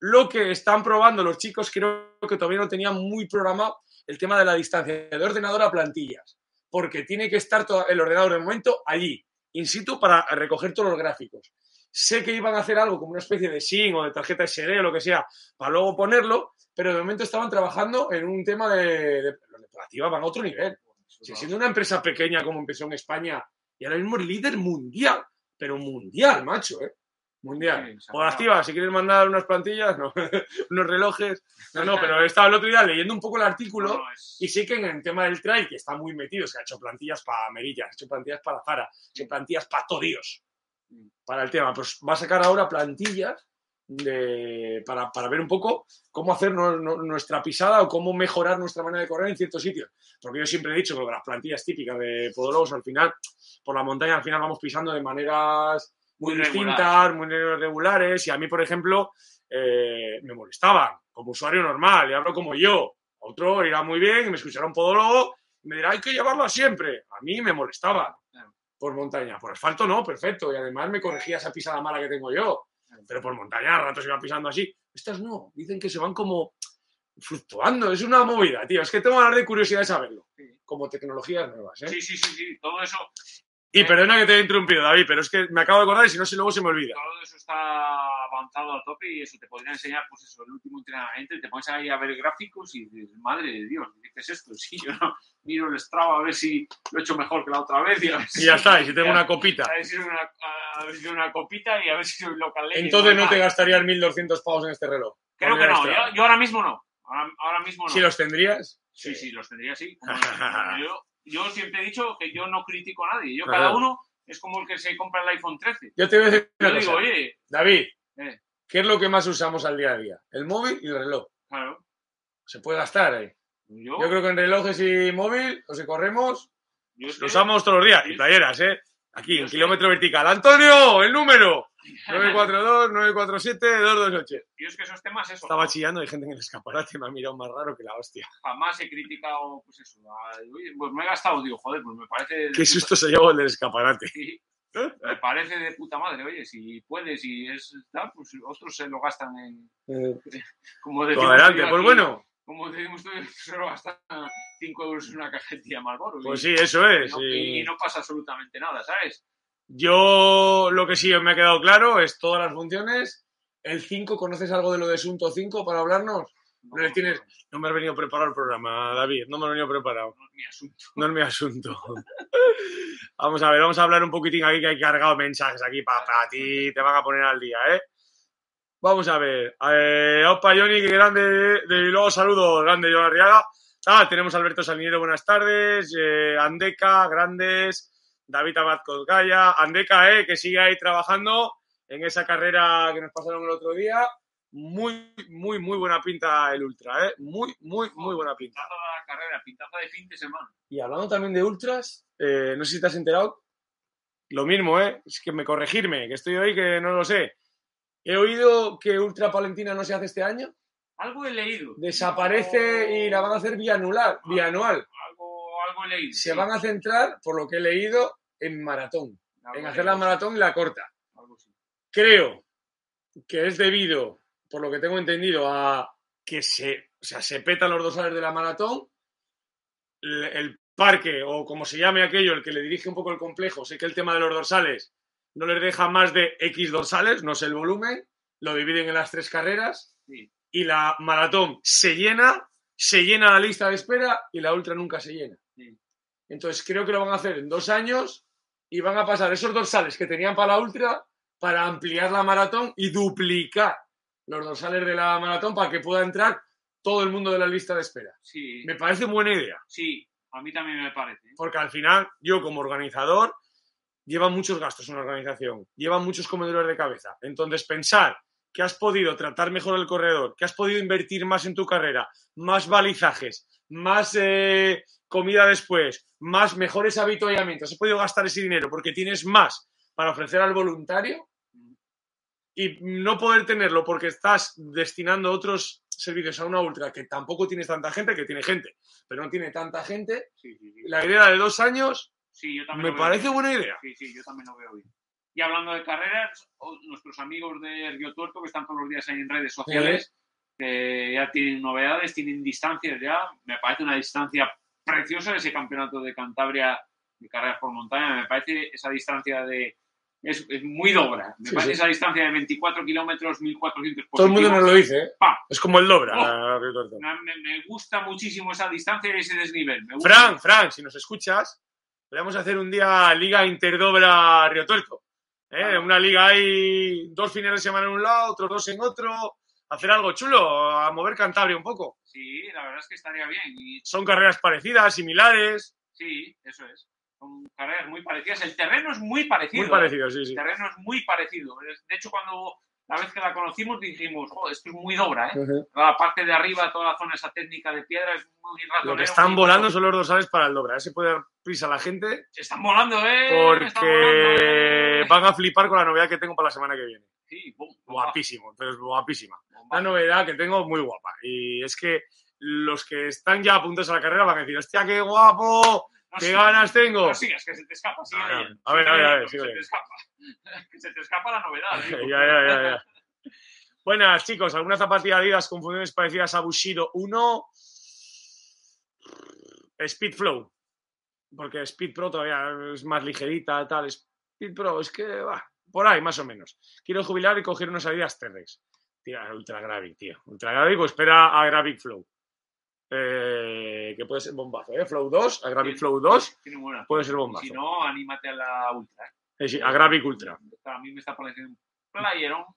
Lo que están probando los chicos creo que todavía no tenían muy programado el tema de la distancia de ordenador a plantillas, porque tiene que estar todo el ordenador de momento allí, in situ, para recoger todos los gráficos. Sé que iban a hacer algo como una especie de SIM o de tarjeta SD o lo que sea, para luego ponerlo, pero de momento estaban trabajando en un tema de, de, de van a otro nivel siendo una empresa pequeña como empezó en España y ahora mismo es líder mundial, pero mundial, macho, ¿eh? Mundial. o activa, si quieres mandar unas plantillas, no, unos relojes. No, no, pero he estado el otro día leyendo un poco el artículo y sí que en el tema del trail, que está muy metido, se ha hecho plantillas para Merilla, ha hecho plantillas para Zara, ha hecho plantillas para Todios, mm. para el tema. Pues va a sacar ahora plantillas de, para, para, ver un poco cómo hacer nuestra pisada o cómo mejorar nuestra manera de correr en ciertos sitios. Porque yo siempre he dicho que las plantillas típicas de podólogos, al final, por la montaña, al final vamos pisando de maneras muy, distintas, muy regulares. Y a mí, por ejemplo, eh, me molestaban como usuario normal, y hablo como yo. Otro irá muy bien y me escuchará un podólogo y me dirá, hay que llevarlo siempre. A mí me molestaba por montaña. Por asfalto no, perfecto. Y además me corregía esa pisada mala que tengo yo pero por montaña a ratos se van pisando así. Estas no, dicen que se van como fluctuando, es una movida, tío. Es que tengo ganas de curiosidad de saberlo. Como tecnologías nuevas, ¿eh? Sí, sí, sí, sí, todo eso. Y perdona que te haya interrumpido, David, pero es que me acabo de acordar y si no, si luego se me olvida. Todo eso está avanzado a tope y eso te podría enseñar, pues eso, el último entrenamiento y te pones ahí a ver gráficos y dices, madre de Dios, ¿qué es esto? Sí, yo no miro el Strava a ver si lo he hecho mejor que la otra vez y a ver Y ya está, y si tengo una copita. A ver si una, a ver si es una copita y a ver si soy local. Entonces no te gastarías 1.200 pavos en este reloj. Creo que no, yo, yo ahora mismo no. Ahora, ahora mismo no. Si los tendrías. Sí, sí, los tendría yo, yo siempre he dicho que yo no critico a nadie. Yo, cada uno es como el que se compra el iPhone 13. Yo te voy a decir Yo digo, oye, David, Eh. ¿qué es lo que más usamos al día a día? El móvil y el reloj. claro, Se puede gastar ahí. yo, Yo creo que en relojes y móvil, o si corremos, yo lo usamos todos los días. Y playeras, ¿eh? Aquí, en kilómetro vertical. ¡Antonio! ¡El número! 942-947-228. yo es que esos temas, eso, Estaba chillando, hay gente en el escaparate, me ha mirado más raro que la hostia. jamás he criticado, pues eso. pues me he gastado, digo, joder, pues me parece. Qué susto se llevó el del escaparate. Sí, me parece de puta madre, oye, si puedes y es tal, pues otros se lo gastan en. Como Tú decimos adelante, y pues aquí, bueno, Como decimos se lo gastan 5 euros en una cajetilla Marlboro. pues y, sí, eso y es. no, y- y no pasa absolutamente nada, ¿sabes? Yo lo que sí me ha quedado claro es todas las funciones. El 5, ¿conoces algo de lo de Asunto 5 para hablarnos? No tienes- No me has venido preparado el programa, David, no me has venido preparado. No es mi asunto. No es mi asunto. vamos a ver, vamos a hablar un poquitín aquí que hay cargado mensajes aquí para, ti, te van a poner al día, ¿eh? Vamos a ver. Eh, opa, Johnny, que grande de Bilbao, saludos, grande Joan Arriaga. Ah, tenemos a Alberto Saliniero, buenas tardes. Eh, Andeca, grandes. David Abad Cozgaya. Andeca, eh, que sigue ahí trabajando en esa carrera que nos pasaron el otro día. Muy, muy, muy buena pinta el Ultra, ¿eh? Muy, muy, muy buena pinta. Pintaza de carrera, pintaza de fin de semana. Y hablando también de ultras, eh, no sé si te has enterado, lo mismo, ¿eh? Es que me corregirme, que estoy hoy que no lo sé. He oído que Ultra Palentina no se hace este año, Algo he leído. desaparece y la van a hacer bianual, bianual. Algo, algo he leído. Se sí. van a centrar, por lo que he leído, en maratón, Algo en hacer la maratón y la corta. algo sí. Creo que es debido, por lo que tengo entendido, a que se, o sea, se petan los dorsales de la maratón. El, el parque, o como se llame aquello, el que le dirige un poco el complejo, sé que el tema de los dorsales no les deja más de X dorsales, no sé el volumen, lo dividen en las tres carreras Sí. y la maratón se llena, se llena la lista de espera y la ultra nunca se llena. Sí. Entonces creo que lo van a hacer en dos años y van a pasar esos dorsales que tenían para la ultra para ampliar la maratón y duplicar los dorsales de la maratón para que pueda entrar todo el mundo de la lista de espera. Sí, Me parece buena idea, sí, a mí también me parece. porque al final yo como organizador lleva muchos gastos una organización, lleva muchos comedores de cabeza. Entonces pensar que has podido tratar mejor el corredor, que has podido invertir más en tu carrera, más balizajes, más eh, comida después, más mejores habituallamientos, has podido gastar ese dinero porque tienes más para ofrecer al voluntario y no poder tenerlo porque estás destinando otros servicios a una ultra que tampoco tienes tanta gente, que tiene gente, pero no tiene tanta gente, la idea de dos años Sí, yo también me parece bien. buena idea. Sí, sí, yo también lo veo bien. Y hablando de carreras, nuestros amigos de Río Tuerto, que están todos los días ahí en redes sociales, que ya tienen novedades, tienen distancias ya. Me parece una distancia preciosa ese campeonato de Cantabria de carreras por montaña. Me parece esa distancia de. Es, es muy dobra. Me Sí, parece sí. esa distancia de 24 kilómetros, 1400 Todo el mundo nos lo dice, ¿eh? Es como el Dobra. Oh. Me, me gusta muchísimo esa distancia y ese desnivel. Me gusta. Fran, Fran, si nos escuchas, podríamos hacer un día Liga Interdobra Río Tuerto. ¿eh? Una liga ahí, dos fines de semana en un lado, otros dos en otro. Hacer algo chulo, a mover Cantabria un poco. Sí, la verdad es que estaría bien. Y Son carreras parecidas, similares, Sí, eso es. Son carreras muy parecidas. El terreno es muy parecido. muy ¿eh? parecidos, sí, sí. El terreno es muy parecido. De hecho, cuando la vez que la conocimos dijimos, "Jo, esto es muy dobra, ¿eh? La parte de arriba, toda la zona esa técnica de piedra es muy Lo ratonero. que están volando son los dorsales para el Dobra. Se puede dar prisa a la gente Se están volando, ¿eh? Están volando, porque ¿eh? van a flipar con la novedad que tengo para la semana que viene. Sí, bom, bomba, Guapísimo, pero es guapísima. bomba. una novedad que tengo muy guapa. Y es que los que están ya apuntados a la carrera van a decir, hostia, qué guapo, qué sigas, ganas tengo. No sigas, que se te escapa. Sigue A ver, a ver, a ver, a que se te escapa. Que se te escapa la novedad. digo. ya, ya, ya, ya. Buenas, chicos. ¿Alguna zapatilla Adidas con funciones parecidas a Bushido 1? Speed Flow. porque Speed Pro todavía es más ligerita, tal. Speed Pro es que va, por ahí más o menos. Quiero jubilar y coger unas salidas T-Rex. Tía, Ultra Gravic, tío. Ultra Gravic, pues espera a Gravic Flow. Eh, que puede ser bombazo, ¿eh? Flow 2, a Gravic Flow 2 Tiene buena. puede ser Si bombazo. no, anímate a la Ultra. ¿eh? Sí, a Gravic Ultra. A mí me está pareciendo un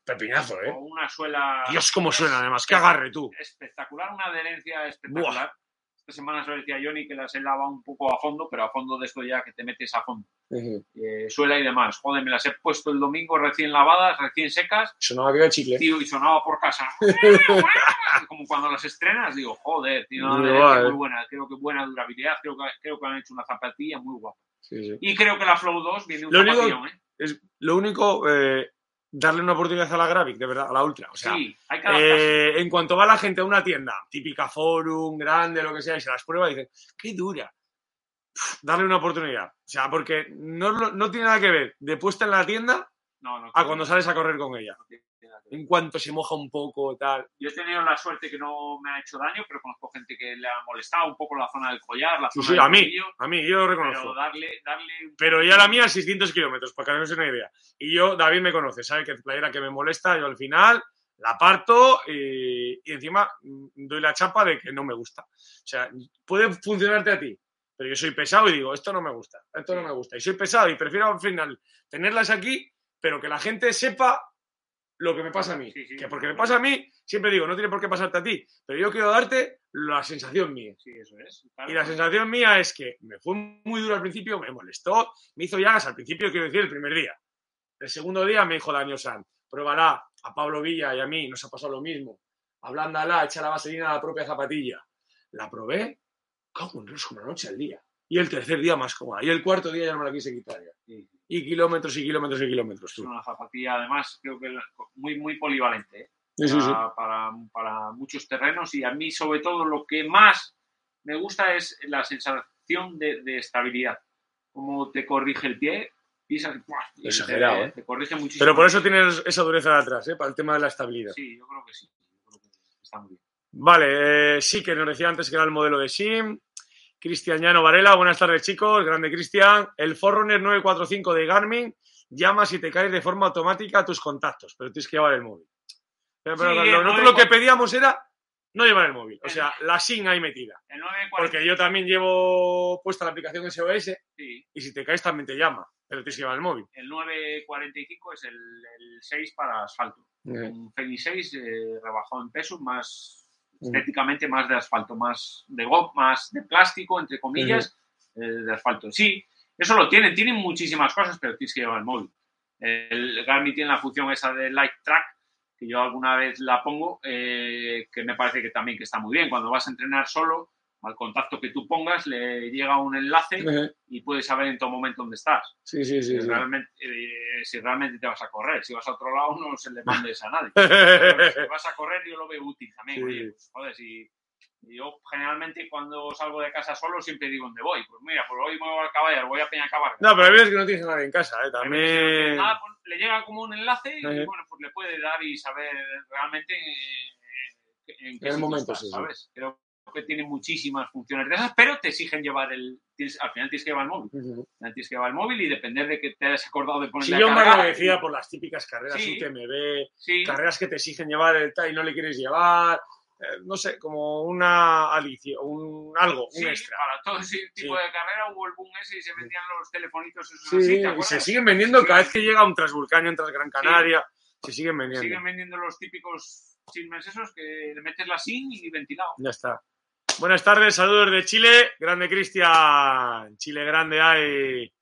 Pepinazo, ¿eh? con una suela Dios, cómo suena además. Que agarre tú. espectacular, una adherencia espectacular. Esta semana se lo decía Johnny que las he lavado un poco a fondo, pero a fondo de esto ya que te metes a fondo. Eh, suela y demás. Joder, me las he puesto el domingo recién lavadas, recién secas, Sonaba que era chicle. tío, y sonaba por casa. Como cuando las estrenas, digo, joder, una Muy muy buena. Creo que buena durabilidad, creo que, creo que han hecho una zapatilla muy guapa. Sí, sí. Y creo que la Flow 2 viene un Lo único- ¿eh? Es lo único, eh, darle una oportunidad a la Gravic, de verdad, a la Ultra. O sea, sí, hay que eh, en cuanto va la gente a una tienda, típica Forum, grande, lo que sea, y se las prueba, dicen, qué dura. Darle una oportunidad. O sea, porque no, no tiene nada que ver de puesta en la tienda no, no, a cuando sales a correr con ella. En cuanto se moja un poco, tal. Yo he tenido la suerte que no me ha hecho daño, pero conozco gente que le ha molestado un poco la zona del collar, la Sí, zona sí, del a mí, a mí, yo lo Pero reconozco. darle, darle un Pero ya la mía, 600 kilómetros, para que no se una idea. Y yo, David me conoce, sabe que playera que me molesta, yo al final la parto y, y encima mm, doy la chapa de que no me gusta. O sea, puede funcionarte a ti, pero yo soy pesado y digo, esto no me gusta, esto no me gusta. Y soy pesado y prefiero al final tenerlas aquí, pero que la gente sepa lo que me pasa a mí. Sí, sí. que porque me pasa a mí, siempre digo, no tiene por qué pasarte a ti, pero yo quiero darte la sensación mía. Sí, eso es. claro. Y la sensación mía es que me fue muy duro al principio, me molestó, me hizo llagas al principio, quiero decir, el primer día. El segundo día me dijo Daniel San, pruébala, a Pablo Villa y a mí nos ha pasado lo mismo. Ablándala, echa la vaselina a la propia zapatilla. La probé, cago en Dios, como una noche al día. Y el tercer día más cómoda. Y el cuarto día ya no me la quise quitar ya. Sí. Y kilómetros y kilómetros y kilómetros. Es tú. una zapatilla, además, creo que muy, muy polivalente. ¿eh? Sí, sí, sí. Para, para, muchos terrenos y a mí, sobre todo, lo que más me gusta es la sensación de, de estabilidad. Cómo te corrige el pie, pisas y Exagerado, te, ¿eh? te corrige muchísimo. Pero por eso tienes esa dureza de atrás, ¿eh? para el tema de la estabilidad. Sí, yo creo que sí. Yo creo que está muy bien. Vale, eh, sí que nos decía antes que era el modelo de SIM. Cristian Llano Varela, buenas tardes chicos, grande Cristian. El Forerunner 945 de Garmin llama si te caes de forma automática a tus contactos, pero tienes que llevar el móvil. Pero, Sí, nosotros 945 lo que pedíamos era no llevar el móvil, o sea, la SIM ahí metida. El 940, Porque yo también llevo puesta la aplicación SOS sí, y si te caes también te llama, pero tienes que llevar el móvil. el 945 es el, el 6 para asfalto. Un Fenix 6 eh, rebajado en peso, más estéticamente más de asfalto, más de más de plástico, entre comillas, eh, de asfalto. Sí, eso lo tienen, tienen muchísimas cosas, pero tienes que llevar el móvil. El Garmin tiene la función esa de Light Track, que yo alguna vez la pongo, eh, que me parece que también que está muy bien. Cuando vas a entrenar solo, al contacto que tú pongas, le llega un enlace y puedes saber en todo momento dónde estás. Sí, sí, sí. Si, sí. realmente, eh, si realmente te vas a correr. Si vas a otro lado, no se le mandes a nadie. Pero si vas a correr, yo lo veo útil también. Sí. Oye, pues, joder, si yo generalmente cuando salgo de casa solo siempre digo dónde voy. Pues mira, pues hoy me voy al caballar, voy a Peñacabar. No, pero hay veces que no tienes nadie en casa, ¿eh? También... Nada, pues, le llega como un enlace y bueno, pues le puede dar y saber realmente eh, en qué En el sitio momento, estás, sí, sí. ¿sabes? Creo que tiene muchísimas funciones de esas, pero te exigen llevar el... tienes- al final tienes que llevar el móvil. Al final tienes que llevar el móvil y depender de que te hayas acordado de ponerle Si a yo cargar, lo decía por las típicas carreras Sí. UTMB, Sí, carreras que te exigen llevar el tal y no le quieres llevar, eh, no sé, como una alicia, un algo, sí, un extra. para todo ese tipo Sí. de carrera hubo el boom ese y se vendían los telefonitos esos Sí, así, ¿te y se siguen vendiendo Sí. cada vez que llega un Transvulcano, un Transgran Canaria, se siguen vendiendo. Siguen vendiendo los típicos chismes esos que le metes la SIM y ventilado. Ya está. Buenas tardes, saludos de Chile, grande Cristian, Chile grande hay.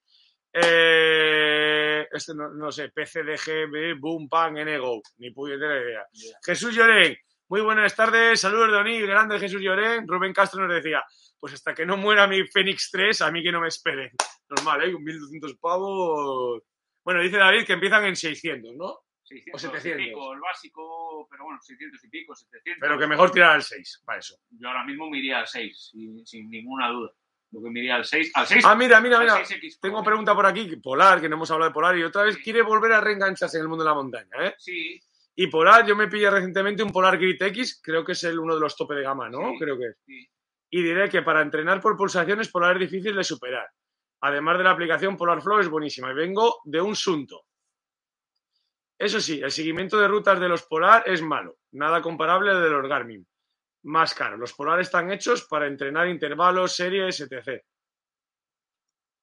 Eh, este no, no sé, PCDGB, Boom, Pan, Enego, ni puñetera idea. Yeah. Jesús Llorén, muy buenas tardes, saludos de Onil, grande Jesús Llorén. Rubén Castro nos decía, pues hasta que no muera mi Fénix 3, a mí que no me esperen. Normal, ¿eh? Con 1200 pavos. Bueno, dice David que empiezan en 600, ¿no? 600 O 700. y pico, el básico, pero bueno, 600 y pico, 700. Pero que mejor tirar al 6, para eso. Yo ahora mismo me iría al 6, sin, sin ninguna duda. Lo que me iría al 6. Al 6. Ah, mira, mira, mira. 6X Pro. Tengo pregunta por aquí, Polar, que no hemos hablado de Polar, y otra vez Sí. quiere volver a reengancharse en el mundo de la montaña, ¿eh? Sí, Y Polar, yo me pillé recientemente un Polar Grid X, creo que es el uno de los tope de gama, ¿no? Sí. Creo que es. sí. Y diré que para entrenar por pulsaciones Polar es difícil de superar. Además de la aplicación Polar Flow es buenísima y vengo de un Sunto. Eso sí, el seguimiento de rutas de los Polar es malo, nada comparable al de los Garmin. Más caro. Los Polar están hechos para entrenar intervalos, series, etc.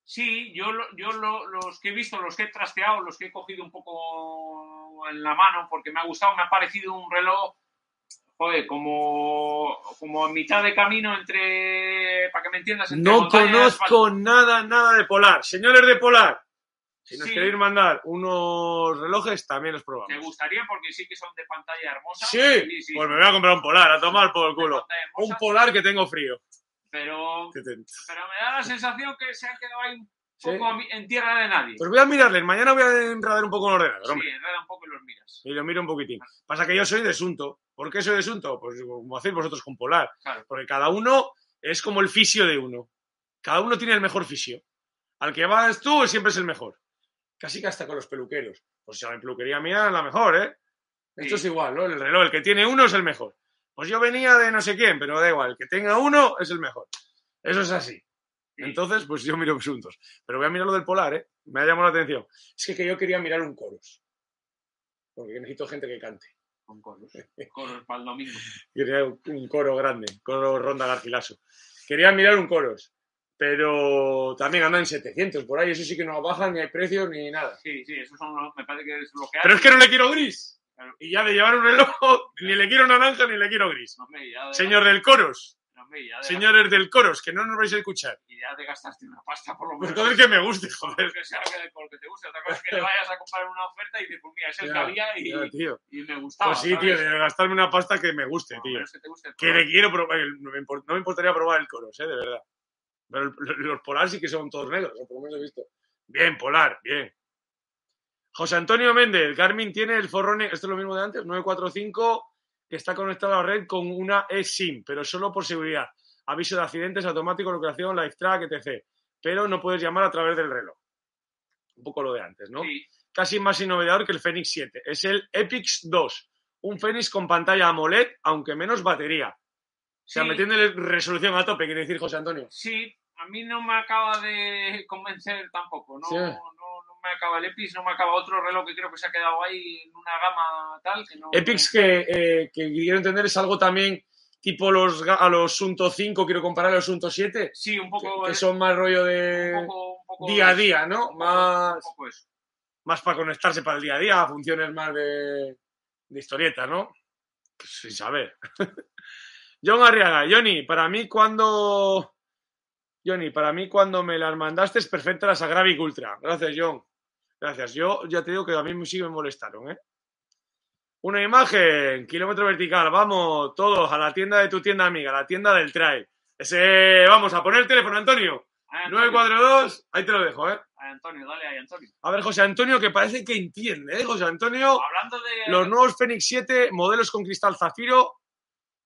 Sí, yo, lo- yo lo- los que he visto, los que he trasteado, los que he cogido un poco en la mano, porque me ha gustado, me ha parecido un reloj, joder, como, como a mitad de camino entre, para que me entiendas, entre No conozco nada, nada de Polar. Señores de Polar, si nos Sí. queréis mandar unos relojes, también los Me probamos. gustaría porque sí que son de pantalla hermosa. Sí, pues me voy a comprar un Polar, a tomar por el culo. Un Polar que tengo frío. pero, pero me da la sensación que se han quedado ahí un Sí. poco en tierra de nadie. Pues voy a mirarles. Mañana voy a enredar un poco en el ordenador, sí, hombre. enreda un poco y los miras. Y lo miro un poquitín. Pasa que yo soy de Sunto. ¿Por qué soy de Sunto? Pues como hacéis vosotros con Polar. Claro. Porque cada uno es como el fisio de uno. Cada uno tiene el mejor fisio. Al que vas tú siempre es el mejor. Casi que hasta con los peluqueros. Pues si la peluquería mía es la mejor, ¿eh? Esto es igual, ¿no? El reloj, el que tiene uno es el mejor. Pues yo venía de no sé quién, pero da igual. El que tenga uno es el mejor. Eso es así. Sí. Entonces, pues yo miro asuntos. Pero voy a mirar lo del polar, ¿eh? Me ha llamado la atención. Es que, que yo quería mirar un coros. Porque necesito gente que cante. Con coros. Coros para el domingo. Quería un coro grande, coro Ronda Garcilaso. Quería mirar un coros. Pero también anda en 700 por ahí. Eso sí que no bajan ni hay precios ni nada. Sí, sí, eso son los- me parece que es lo que hay. Pero es que no le quiero gris. Claro. Y ya de llevar un reloj, ni le quiero naranja ni le quiero gris. No, hombre, de- Señor del coros. no, hombre, ya de- Señores del coros, que no nos vais a escuchar. Y ya te gastaste una pasta por lo Pues menos. entonces que me guste, joder. que sea por lo que te guste. Otra cosa es que le vayas a comprar una oferta y dices, pues mira, es el que había y, ya, tío. y me gustaba. Pues sí, tío, de gastarme una pasta que me guste, No, tío. es que te guste el Que le quiero probar, no me importaría probar el coros, eh, de verdad. Pero los polar sí que son todos negros, o por lo menos he visto. Bien, polar, bien. José Antonio Méndez, Garmin tiene el forrone, esto es lo mismo de antes, 945, que está conectado a la red con una eSIM, pero solo por seguridad. Aviso de accidentes, automático, localización, live track, etc. Pero no puedes llamar a través del reloj. Un poco lo de antes, ¿no? Sí, casi más innovador que el Fenix 7. Es el Epix 2, un Fenix con pantalla AMOLED, aunque menos batería. O sea, Sí. metiéndole resolución a tope, quiere decir José Antonio. sí, a mí no me acaba de convencer tampoco. No, Sí. no, no me acaba el Epix, no me acaba otro reloj que creo que se ha quedado ahí en una gama tal que no. Epix, que, eh, que quiero entender, es algo también tipo los, a los Sunto 5, quiero comparar a los Sunto 7, Sí, un poco. que son más rollo de un poco, un poco día a día, ¿no? un poco- Más, un poco eso. más para conectarse para el día a día, funciones más de, de historieta, ¿no? Pues sin saber. John Arriaga, Johnny, para mí cuando... Johnny, para mí cuando me las mandaste es perfecta la Sagravic Ultra. Gracias, John. Gracias. Yo ya te digo que a mí sí me molestaron, ¿eh? Una imagen, kilómetro vertical, vamos, todos a la tienda de tu tienda amiga, la tienda del trail. Ese, vamos a poner el teléfono, Antonio. Ay, Antonio, 942, ahí te lo dejo, ¿eh? ay, Antonio, dale ahí, Antonio. A ver, José Antonio, que parece que entiende, ¿eh? José Antonio, Hablando de. los nuevos Fenix 7, modelos con cristal zafiro,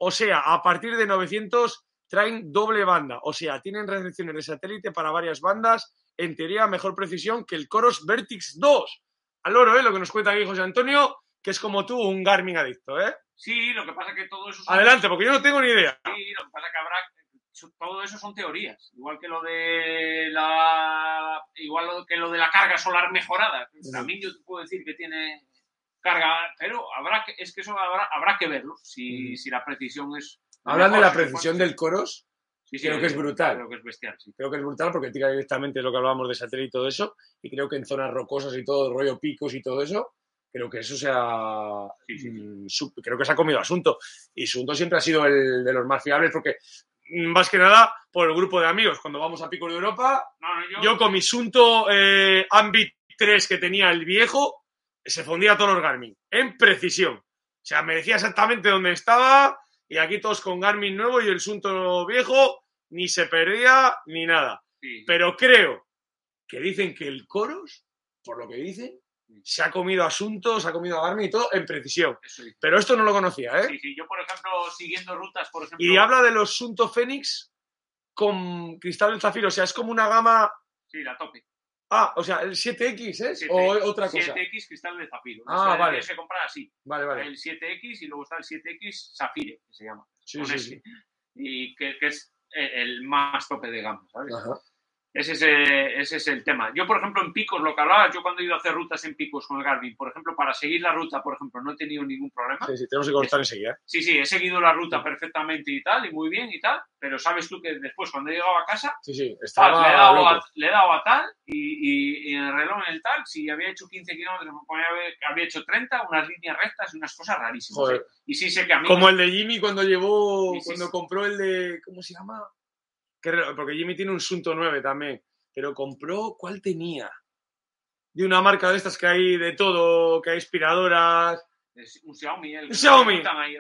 o sea, a partir de 900 traen doble banda, o sea, tienen recepciones de satélite para varias bandas, en teoría mejor precisión que el Coros Vertix 2. Al oro, ¿eh? Lo que nos cuenta aquí José Antonio, que es como tú, un Garmin adicto, ¿eh? Sí, lo que pasa es que todo eso. son- Adelante, porque yo no tengo ni idea. Sí, lo que pasa es que habrá. Todo eso son teorías. Igual que lo de la. Igual que lo de la carga solar mejorada. También yo te puedo decir que tiene carga, pero habrá que, es que eso habrá, habrá que verlo. Si, si la precisión es. Hablan de la si precisión del Coros, Sí, sí, creo que es brutal. Creo que es bestial, sí. creo que es brutal porque tira directamente lo que hablábamos de satélite y todo eso, y creo que en zonas rocosas y todo, rollo picos y todo eso, creo que eso sí, sí. mm, creo que se ha comido asunto. Y Asunto siempre ha sido el de los más fiables porque, mm, más que nada, por el grupo de amigos. Cuando vamos a Picos de Europa, No, no, yo, yo con mi Sunto eh, Ambit 3 que tenía el viejo, se fundía todos los Garmin, en precisión. O sea, me decía exactamente dónde estaba, y aquí todos con Garmin nuevo y el Sunto viejo, ni se perdía ni nada. sí, Pero creo que dicen que el Coros, por lo que dicen, se ha comido asuntos, se ha comido a Garmin y todo en precisión. Pero esto no lo conocía, ¿eh? Sí, sí, yo, por ejemplo, siguiendo rutas, por ejemplo. Y habla de los Sunto Fénix con cristal del zafiro. O sea, es como una gama. Sí, la tope. Ah, o sea, el 7X es 7, o otra cosa. 7X cristal de zafiro. Ah, Ese- vale. ese Se compra así. Vale, vale. El 7X y luego está el 7X Zafire, que se llama. Sí, sí, sí. Y que, que es el más tope de gama, ¿sabes? Ajá. Ese es, eh, ese es el tema. Yo, por ejemplo, en picos, lo que hablaba, yo cuando he ido a hacer rutas en picos con el Garmin, por ejemplo, para seguir la ruta, por ejemplo, no he tenido ningún problema. Sí, sí, tenemos que cortar enseguida. Sí, sí, he seguido la ruta perfectamente y tal, y muy bien y tal, pero sabes tú que después, cuando he llegado a casa, Sí, sí, tal, estaba le, he dado a, le he dado a tal, y, y- y en el reloj, en el tal, si había hecho 15 kilómetros, había hecho 30, unas líneas rectas y unas cosas rarísimas. Joder. Y sí sé que a mí... Como el de Jimmy cuando llevó, cuando compró el de, ¿cómo se llama? Porque Jimmy tiene un Sunto 9 también, pero compró, ¿cuál tenía? De una marca de estas que hay de todo, que hay aspiradoras. es un Xiaomi, el Xiaomi. ahí,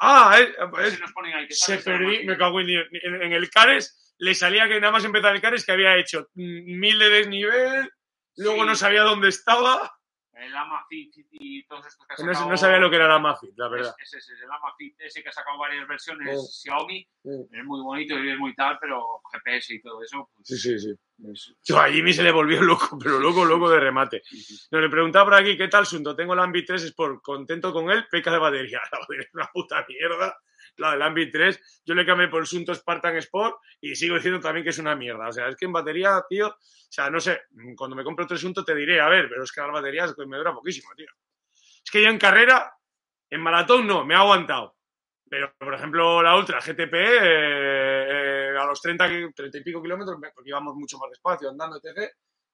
Ah, eh, ese eh, nos ponen ahí, que se perdí, me cago en, en, en el Cares le salía que nada más empezar el Cares que había hecho mm, mil de desnivel, luego Sí. no sabía dónde estaba, El Amazfit y todos estos que ha no, sacado... no sabía lo que era la Mafit, la verdad. Es, es ese, el Amazfit, ese que ha sacado varias versiones. Xiaomi, es muy bonito y es muy tal, pero GPS y todo eso, pues, Sí, sí, sí. es- Yo, a Jimmy se le volvió loco, pero loco, loco de remate. Nos le preguntaba por aquí qué tal Sunto. Tengo el Ambi 3 Sport, contento con él, peca de batería. La batería es una puta mierda. La del Ambi 3, yo le cambié por el Sunto Spartan Sport y sigo diciendo también que es una mierda. O sea, es que en batería, tío, o sea, no sé, cuando me compre otro Sunto te diré, a ver, pero es que las baterías me dura poquísimo, tío. Es que yo en carrera, en maratón no, me ha aguantado. Pero, por ejemplo, la Ultra GTP, eh, eh, a los 30, ki- 30 y pico kilómetros, porque íbamos mucho más despacio andando, etc.,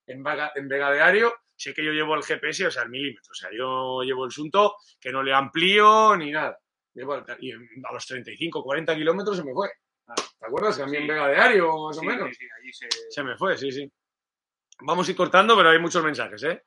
en, vaga, en Diario, sé que yo llevo el GPS, o sea, el milímetro. O sea, yo llevo el Sunto que no le amplío ni nada. Y a los 35, 40 kilómetros se me fue. ¿Te acuerdas? Que a mí en Sí. Vega Diario, más Sí, o menos. sí, sí, allí se... Se me fue, sí, sí. Vamos a ir cortando, pero hay muchos mensajes, ¿eh?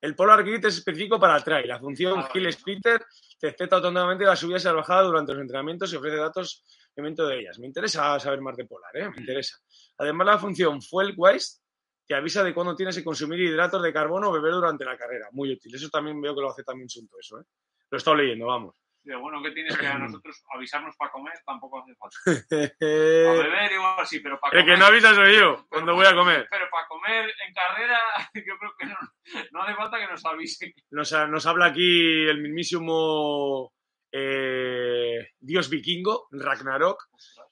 El Polar Grid es específico para trail. La función Ah, Hill. Splitter detecta automáticamente las subidas y las bajadas durante los entrenamientos y ofrece datos de de ellas. Me interesa saber más de Polar, ¿eh? Me interesa. Además, la función Fuel Waste te avisa de cuándo tienes que consumir hidratos de carbono o beber durante la carrera. Muy útil. Eso también veo que lo hace también Sunto, eso, ¿eh? Lo he estado leyendo, vamos. Lo bueno que tienes que a nosotros avisarnos para comer tampoco hace falta. el Para beber igual sí, pero para comer... que no avisa soy yo cuando voy a comer. Pero para comer en carrera, yo creo que no, no hace falta que nos avisen. Nos habla aquí el mismísimo eh, dios vikingo, Ragnarok.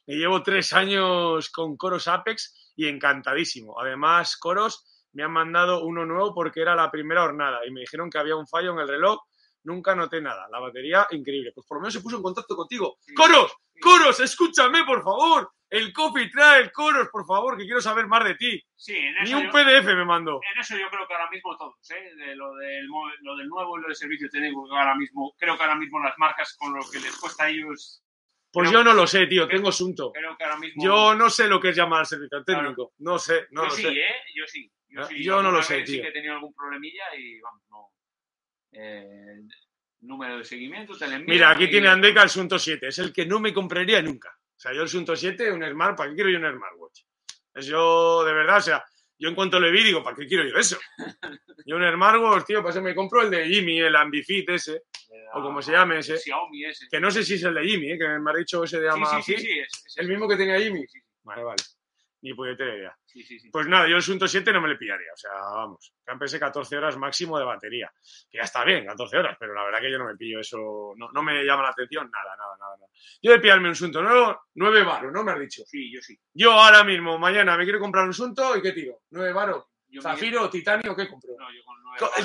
Me llevo tres años con Coros Apex y encantadísimo. Además, Coros me han mandado uno nuevo porque era la primera jornada y me dijeron que había un fallo en el reloj. Nunca noté nada. La batería, increíble. Pues por lo menos se puso en contacto contigo. ¡Coros! ¡Coros! ¡Escúchame, por favor! El Coffee Trail, Coros, por favor, que quiero saber más de ti. Sí, en Ni un yo, PDF me mandó. en eso yo creo que ahora mismo todos, ¿eh? De lo, del, lo del nuevo y lo del servicio técnico, ahora mismo, creo que ahora mismo las marcas con lo que les cuesta a ellos, Pues yo no lo sé, tío. Tengo asunto. creo que ahora mismo... Yo no sé lo que es llamar al servicio Claro. técnico. No sé, no yo lo sí, sé. ¿eh? Yo sí. Yo, Ah, sí. yo no lo sé, vez Sí tío. que he tenido algún problemilla y vamos, no. Eh, número de seguimiento, lo envío Mira, aquí y- tiene Andeca el Sunto 7. Es el que no me compraría nunca. O sea, yo el Sunto 7, un Smart, ¿para qué quiero yo un Smartwatch? Es yo, de verdad, o sea, yo en cuanto le vi digo, ¿para qué quiero yo eso? Yo un Smartwatch, tío, para eso me compro el de Jimmy, el Ambifit ese, o como se llame ese. el Xiaomi ese. que no sé si es el de Jimmy, ¿eh? que me ha dicho ese de Sí, sí, sí, Amazfit. sí, es, es ¿El mismo que tenía Jimmy? Vale, vale. Ni puñetera idea. Sí, sí, sí. Pues nada, yo el Sunto 7 no me le pillaría. O sea, vamos, pensé 14 horas máximo de batería. Que ya está bien, 14 horas, pero la verdad que yo no me pillo eso. No, no me llama la atención nada, nada, nada. nada. Yo de pillarme un Sunto nuevo, 9 baros, ¿no me has dicho? Sí, yo sí. Yo ahora mismo, mañana, me quiero comprar un Sunto y ¿qué tiro? ¿9 baros? Yo ¿Zafiro, titanio, qué compro? No, yo con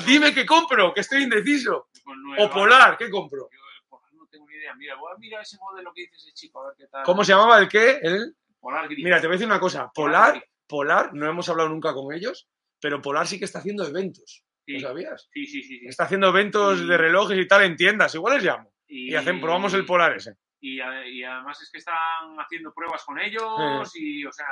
Dime qué compro, que estoy indeciso. con O Polar, ¿qué compro? Yo eh, Polar no tengo ni idea. Mira, voy a mirar ese modelo que dice ese chico, a ver qué tal. ¿Cómo se llamaba el qué? El... Polar Gris. Mira, te voy a decir una cosa. Polar, Polar, no hemos hablado nunca con ellos, pero Polar sí que está haciendo eventos. Sí, ¿Lo sabías? sí, sí, sí. sí. Está haciendo eventos Y- de relojes y tal en tiendas. Igual les llamo. Y, Y hacen, probamos el Polar ese. Y, además es que están haciendo pruebas con ellos y, o sea,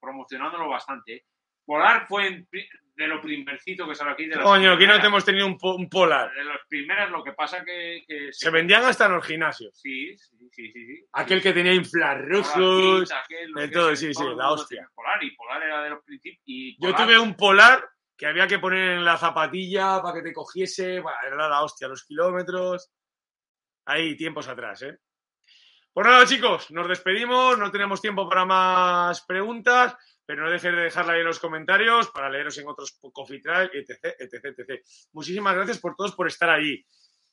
promocionándolo bastante. Polar fue en de lo primercito que salió aquí. De Coño, aquí no te hemos tenido un, po- un Polar. De las primeras, lo que pasa que... que Se vendían hasta en los gimnasios. Sí, sí, sí, sí. sí. Aquel que tenía infrarrojos. De todo, sí, sí, la hostia. Polar y Polar era de los principios. Yo tuve un Polar que había que poner en la zapatilla para que te cogiese. Bueno, era la hostia, los kilómetros. Ahí, tiempos atrás, ¿eh? Pues nada, chicos, nos despedimos. No tenemos tiempo para más preguntas, pero no dejes de dejarla ahí en los comentarios para leeros en otros Coffee Trail, etc, etc, etc. Muchísimas gracias por todos por estar ahí.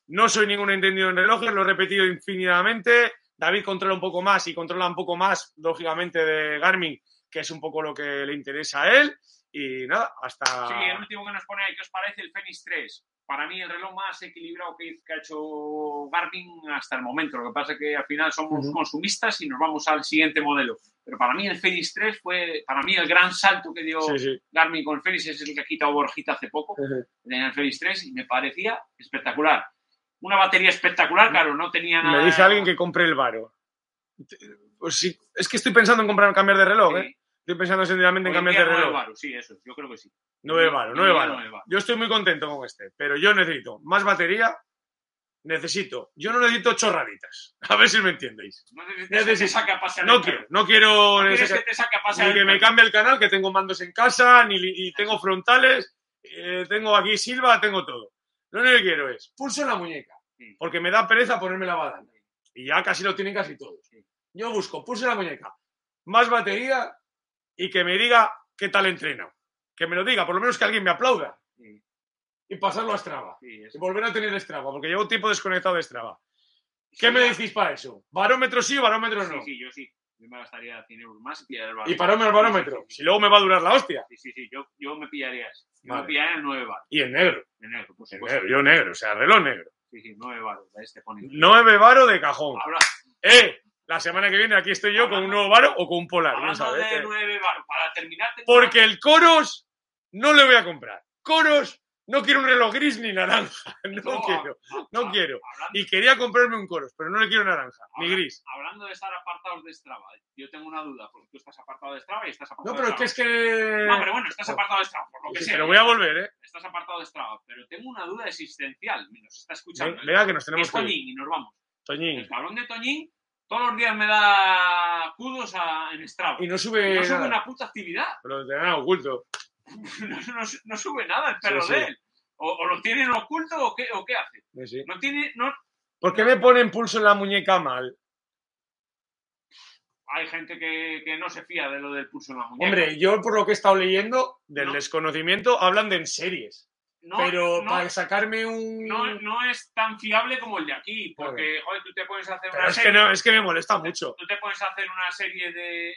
No soy ningún entendido en relojes, lo he repetido infinitamente. David controla un poco más y controla un poco más, lógicamente, de Garmin que es un poco lo que le interesa a él. Y nada, hasta. Sí, el último que nos pone ahí, ¿qué os parece el Fenix 3? Para mí, el reloj más equilibrado que, ha hecho Garmin hasta el momento. Lo que pasa es que al final somos consumistas y nos vamos al siguiente modelo. Pero para mí, el Fenix 3 fue, para mí, el gran salto que dio Sí, sí. Garmin con el Fenix. Es el que ha quitado Borjita hace poco. Tenía el Fenix 3 y me parecía espectacular. Una batería espectacular, claro, no tenía nada. Me dice alguien que compre el Varo. Pues sí, es que estoy pensando en comprar, cambiar de reloj, ¿eh? Estoy pensando seriamente en cambiar de reloj. varos, sí, eso, yo creo que sí. 9 Varo, Hoy 9 en día Varo. nueve varos. Yo estoy muy contento con este, pero yo necesito más batería. Necesito. Yo no necesito chorraditas. A ver si me entendéis. No que Necesito- saque a pasear No quiero, no quiero. No que- te saque a pasear ni que me cambie el canal, que tengo mandos en casa, ni y tengo frontales, eh, tengo aquí Silva, tengo todo. Lo único que quiero es pulso en la muñeca, porque me da pereza ponerme la badana. Y ya casi lo tienen casi todos. Yo busco pulso en la muñeca, más batería y que me diga qué tal entreno. Que me lo diga, por lo menos que alguien me aplauda. Sí, Y pasarlo a Strava. sí, Y volver a tener Strava, porque llevo tiempo desconectado de Strava. ¿Qué Sí, me decís para eso? ¿Barómetro sí o barómetro no? Sí, yo sí. Yo me gastaría 100 euros más y pillaría el barómetro. Y parómetro, barómetro. Sí, sí, Si luego me va a durar la hostia. sí, sí, sí, yo, yo me pillaría. Yo Vale. me pillaría el 9 bar, Y en negro. de negro, En supuesto. negro, yo negro, o sea, reloj negro. Sí, sí, 9 baros, este pone. 9 varo de cajón. Habla- ¡Eh! La semana que viene aquí estoy yo con un nuevo varo o con un polar, no hablando sabes. de eh. 9 baros, para terminar... Porque el Coros no le voy a comprar. Coros no quiero un reloj gris ni naranja. No No, quiero, no quiero. Hablando, Y quería comprarme un Coros, pero no le quiero naranja, ni Ahora- gris. hablando de estar apartados de Strava, yo tengo una duda, porque tú estás apartado de Strava y estás apartado No, de pero es que es que... No, pero bueno, estás apartado de Strava, por lo que Sí, sea. pero voy a volver, ¿eh? Estás apartado de Strava, pero tengo una duda existencial. Nos está escuchando. Venga, que nos tenemos es que ir. Y nos vamos. Toñín. El cabrón de Toñín todos los días me da kudos a- en Strava. Y no sube no sube nada. una puta actividad. Pero lo tendrán oculto. No, no- no sube nada el perro Sí, sí. de él. O, o lo tienen oculto o qué, o qué hace. Sí. No tiene, no, ¿Por qué me ponen pulso en la muñeca mal? hay gente que, que no se fía de lo del pulso en la muñeca. Hombre, yo por lo que he estado leyendo del No. desconocimiento hablan de en series. No, pero no, para sacarme un. no, no es tan fiable como el de aquí, porque, joder, tú te puedes hacer Pero una es que, serie. no, es que me molesta mucho. Tú te puedes hacer una serie de.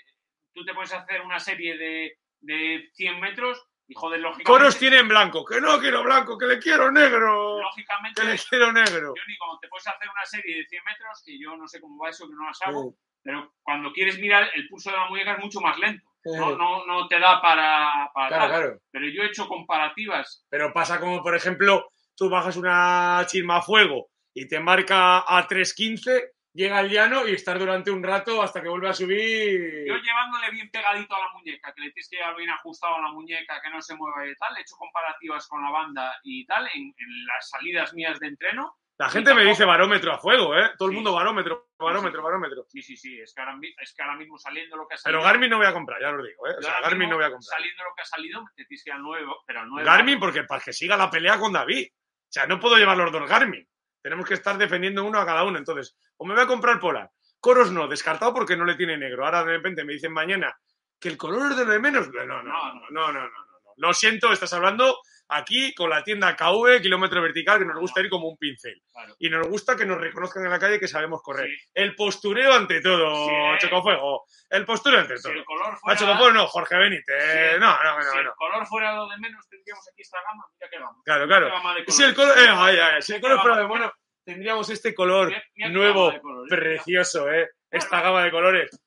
Tú te puedes hacer una serie de, de 100 metros y, joder, lógicamente. Coros tienen blanco. Que no quiero blanco, que le quiero negro. Lógicamente, Que le quiero negro. yo ni como te puedes hacer una serie de 100 metros, que yo no sé cómo va eso, que no las hago, pero cuando quieres mirar, el pulso de la muñeca es mucho más lento. No, no, no te da para, para Claro, claro. Pero yo he hecho comparativas. Pero pasa como, por ejemplo, tú bajas una chisma a fuego y te marca a 3.15, llega al llano y estar durante un rato hasta que vuelve a subir. Yo llevándole bien pegadito a la muñeca, que le tienes que llevar bien ajustado a la muñeca, que no se mueva y tal, he hecho comparativas con la banda y tal en, en las salidas mías de entreno. La gente me dice barómetro a fuego, ¿eh? Todo el mundo barómetro, barómetro, barómetro. Sí, sí, sí. Es que, ahora, es que, ahora, mismo saliendo lo que ha salido. Pero Garmin no voy a comprar, ya lo digo, ¿eh? O sea, Garmin no voy a comprar. Saliendo lo que ha salido, te que ir al nuevo, pero al nuevo. Garmin, porque para que siga la pelea con David. O sea, no puedo llevar los dos Garmin. Tenemos que estar defendiendo uno a cada uno. Entonces, o me voy a comprar Polar. Coros no, descartado porque no le tiene negro. Ahora de repente me dicen mañana que el color es de lo de menos. No, no, no. no, no, no lo siento, estás hablando aquí con la tienda KV, kilómetro vertical, que nos gusta ir como un pincel. Claro. Y nos gusta que nos reconozcan en la calle que sabemos correr. Sí. El postureo ante todo, Sí. Chocofuego. El postureo ante Si todo. el color Ah, Chocofuego no, Jorge Benítez. Sí. No, no, no, si el no. color fuera lo de menos, tendríamos aquí esta gama. Mira que vamos. Claro, claro. Si el color, eh, ay, ay, si el color fuera de mono, tendríamos este color mira- mira qué nuevo, precioso, ¿eh? Esta Bueno. gama de colores.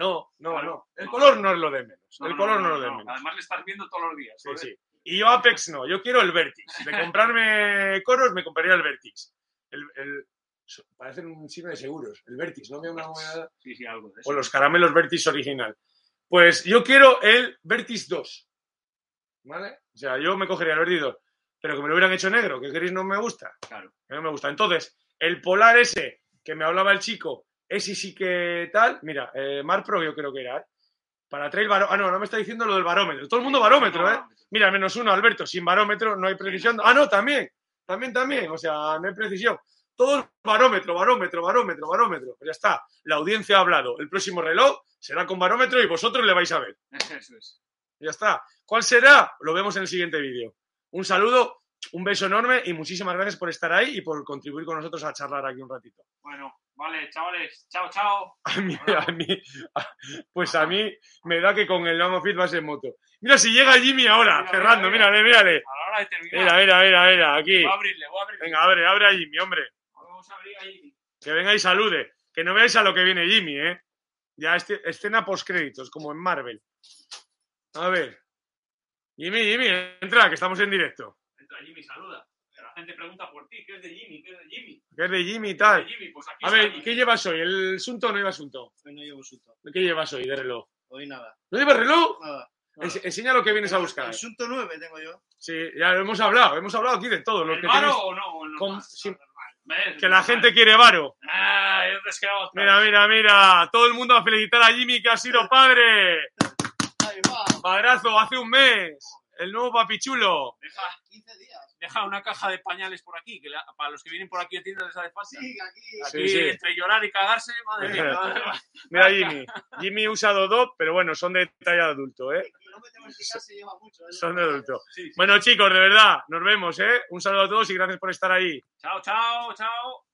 No, no, Claro. no. El No. color no es lo de menos. No, el color no, no, es lo de no. menos. Además le estás viendo todos los días. Sí, sí. Y yo Apex no, yo quiero el Vertix. De comprarme coros, me compraría el Vertix. El, parecen un signo de seguros. El Vertix, ¿no? Una Sí, sí, algo de eso. O los caramelos Vertix original. Pues yo quiero el Vertix 2. ¿Vale? O sea, yo me cogería el Vertix 2. Pero que me lo hubieran hecho negro, que gris no me gusta. Claro. que no me gusta. Entonces, el polar ese que me hablaba el chico, ese sí que tal. Mira, eh, Mar Pro yo creo que era. ¿eh? Para traer barómetro. Ah, no, no me está diciendo lo del barómetro. Todo el mundo barómetro, ¿eh? Mira, menos uno, Alberto. Sin barómetro no hay precisión. Ah, no, también. También, también. O sea, no hay precisión. Todo barómetro, barómetro, barómetro, barómetro. Pues ya está. La audiencia ha hablado. El próximo reloj será con barómetro y vosotros le vais a ver. Eso es. Ya está. ¿Cuál será? Lo vemos en el siguiente vídeo. Un saludo, un beso enorme y muchísimas gracias por estar ahí y por contribuir con nosotros a charlar aquí un ratito. Bueno, Vale, chavales. Chao, chao. A mí, a mí, a- pues a mí me da que con el Vamos Fit vas en moto. Mira si llega Jimmy ahora, Mira, cerrando, mira, mírale, mírale. A la hora de terminar. Mira, mira, mira, mira, aquí. Voy a abrirle, voy a abrirle. Venga, abre, abre a Jimmy, hombre. Vamos a abrir ahí. Que venga y salude. Que no veáis a lo que viene Jimmy, ¿eh? Ya este- escena postcréditos, como en Marvel. A ver. Jimmy, Jimmy, entra, que estamos en directo. Entra Jimmy, saluda. Gente pregunta por ti. ¿Qué es de Jimmy? ¿Qué es de Jimmy? Que es de Jimmy y ¿Qué tal. Jimmy? Pues aquí A ver, Jimmy. ¿qué llevas hoy? ¿El Sunto o no llevas Sunto? Hoy no llevo susto. ¿Qué llevas hoy de reloj? Hoy nada. ¿No llevas reloj? Nada. Ense- Enseña lo que vienes a buscar. El Sunto 9 tengo yo. Sí, ya lo hemos hablado, hemos hablado aquí de todo. Lo ¿El que varo tienes- o no? O no con- más? sí. Normal. ¿Ves? que la gente quiere varo. Ah, te. Mira, mira, mira. Todo el mundo a felicitar a Jimmy que ha sido padre. Ahí va. Padrazo, hace un mes. El nuevo papichulo. Deja, 15 días. Deja una caja de pañales por aquí, que la- para los que vienen por aquí a tienda les hace falta. Sí, aquí. Aquí, Sí, sí. entre llorar y cagarse, madre mía. Mira Jimmy. Jimmy usa Dodop, pero bueno, son de talla de adulto, ¿eh? Se lleva mucho. ¿eh? Son de adulto. Sí, sí. Bueno, chicos, de verdad, nos vemos, ¿eh? Un saludo a todos y gracias por estar ahí. Chao, chao, chao.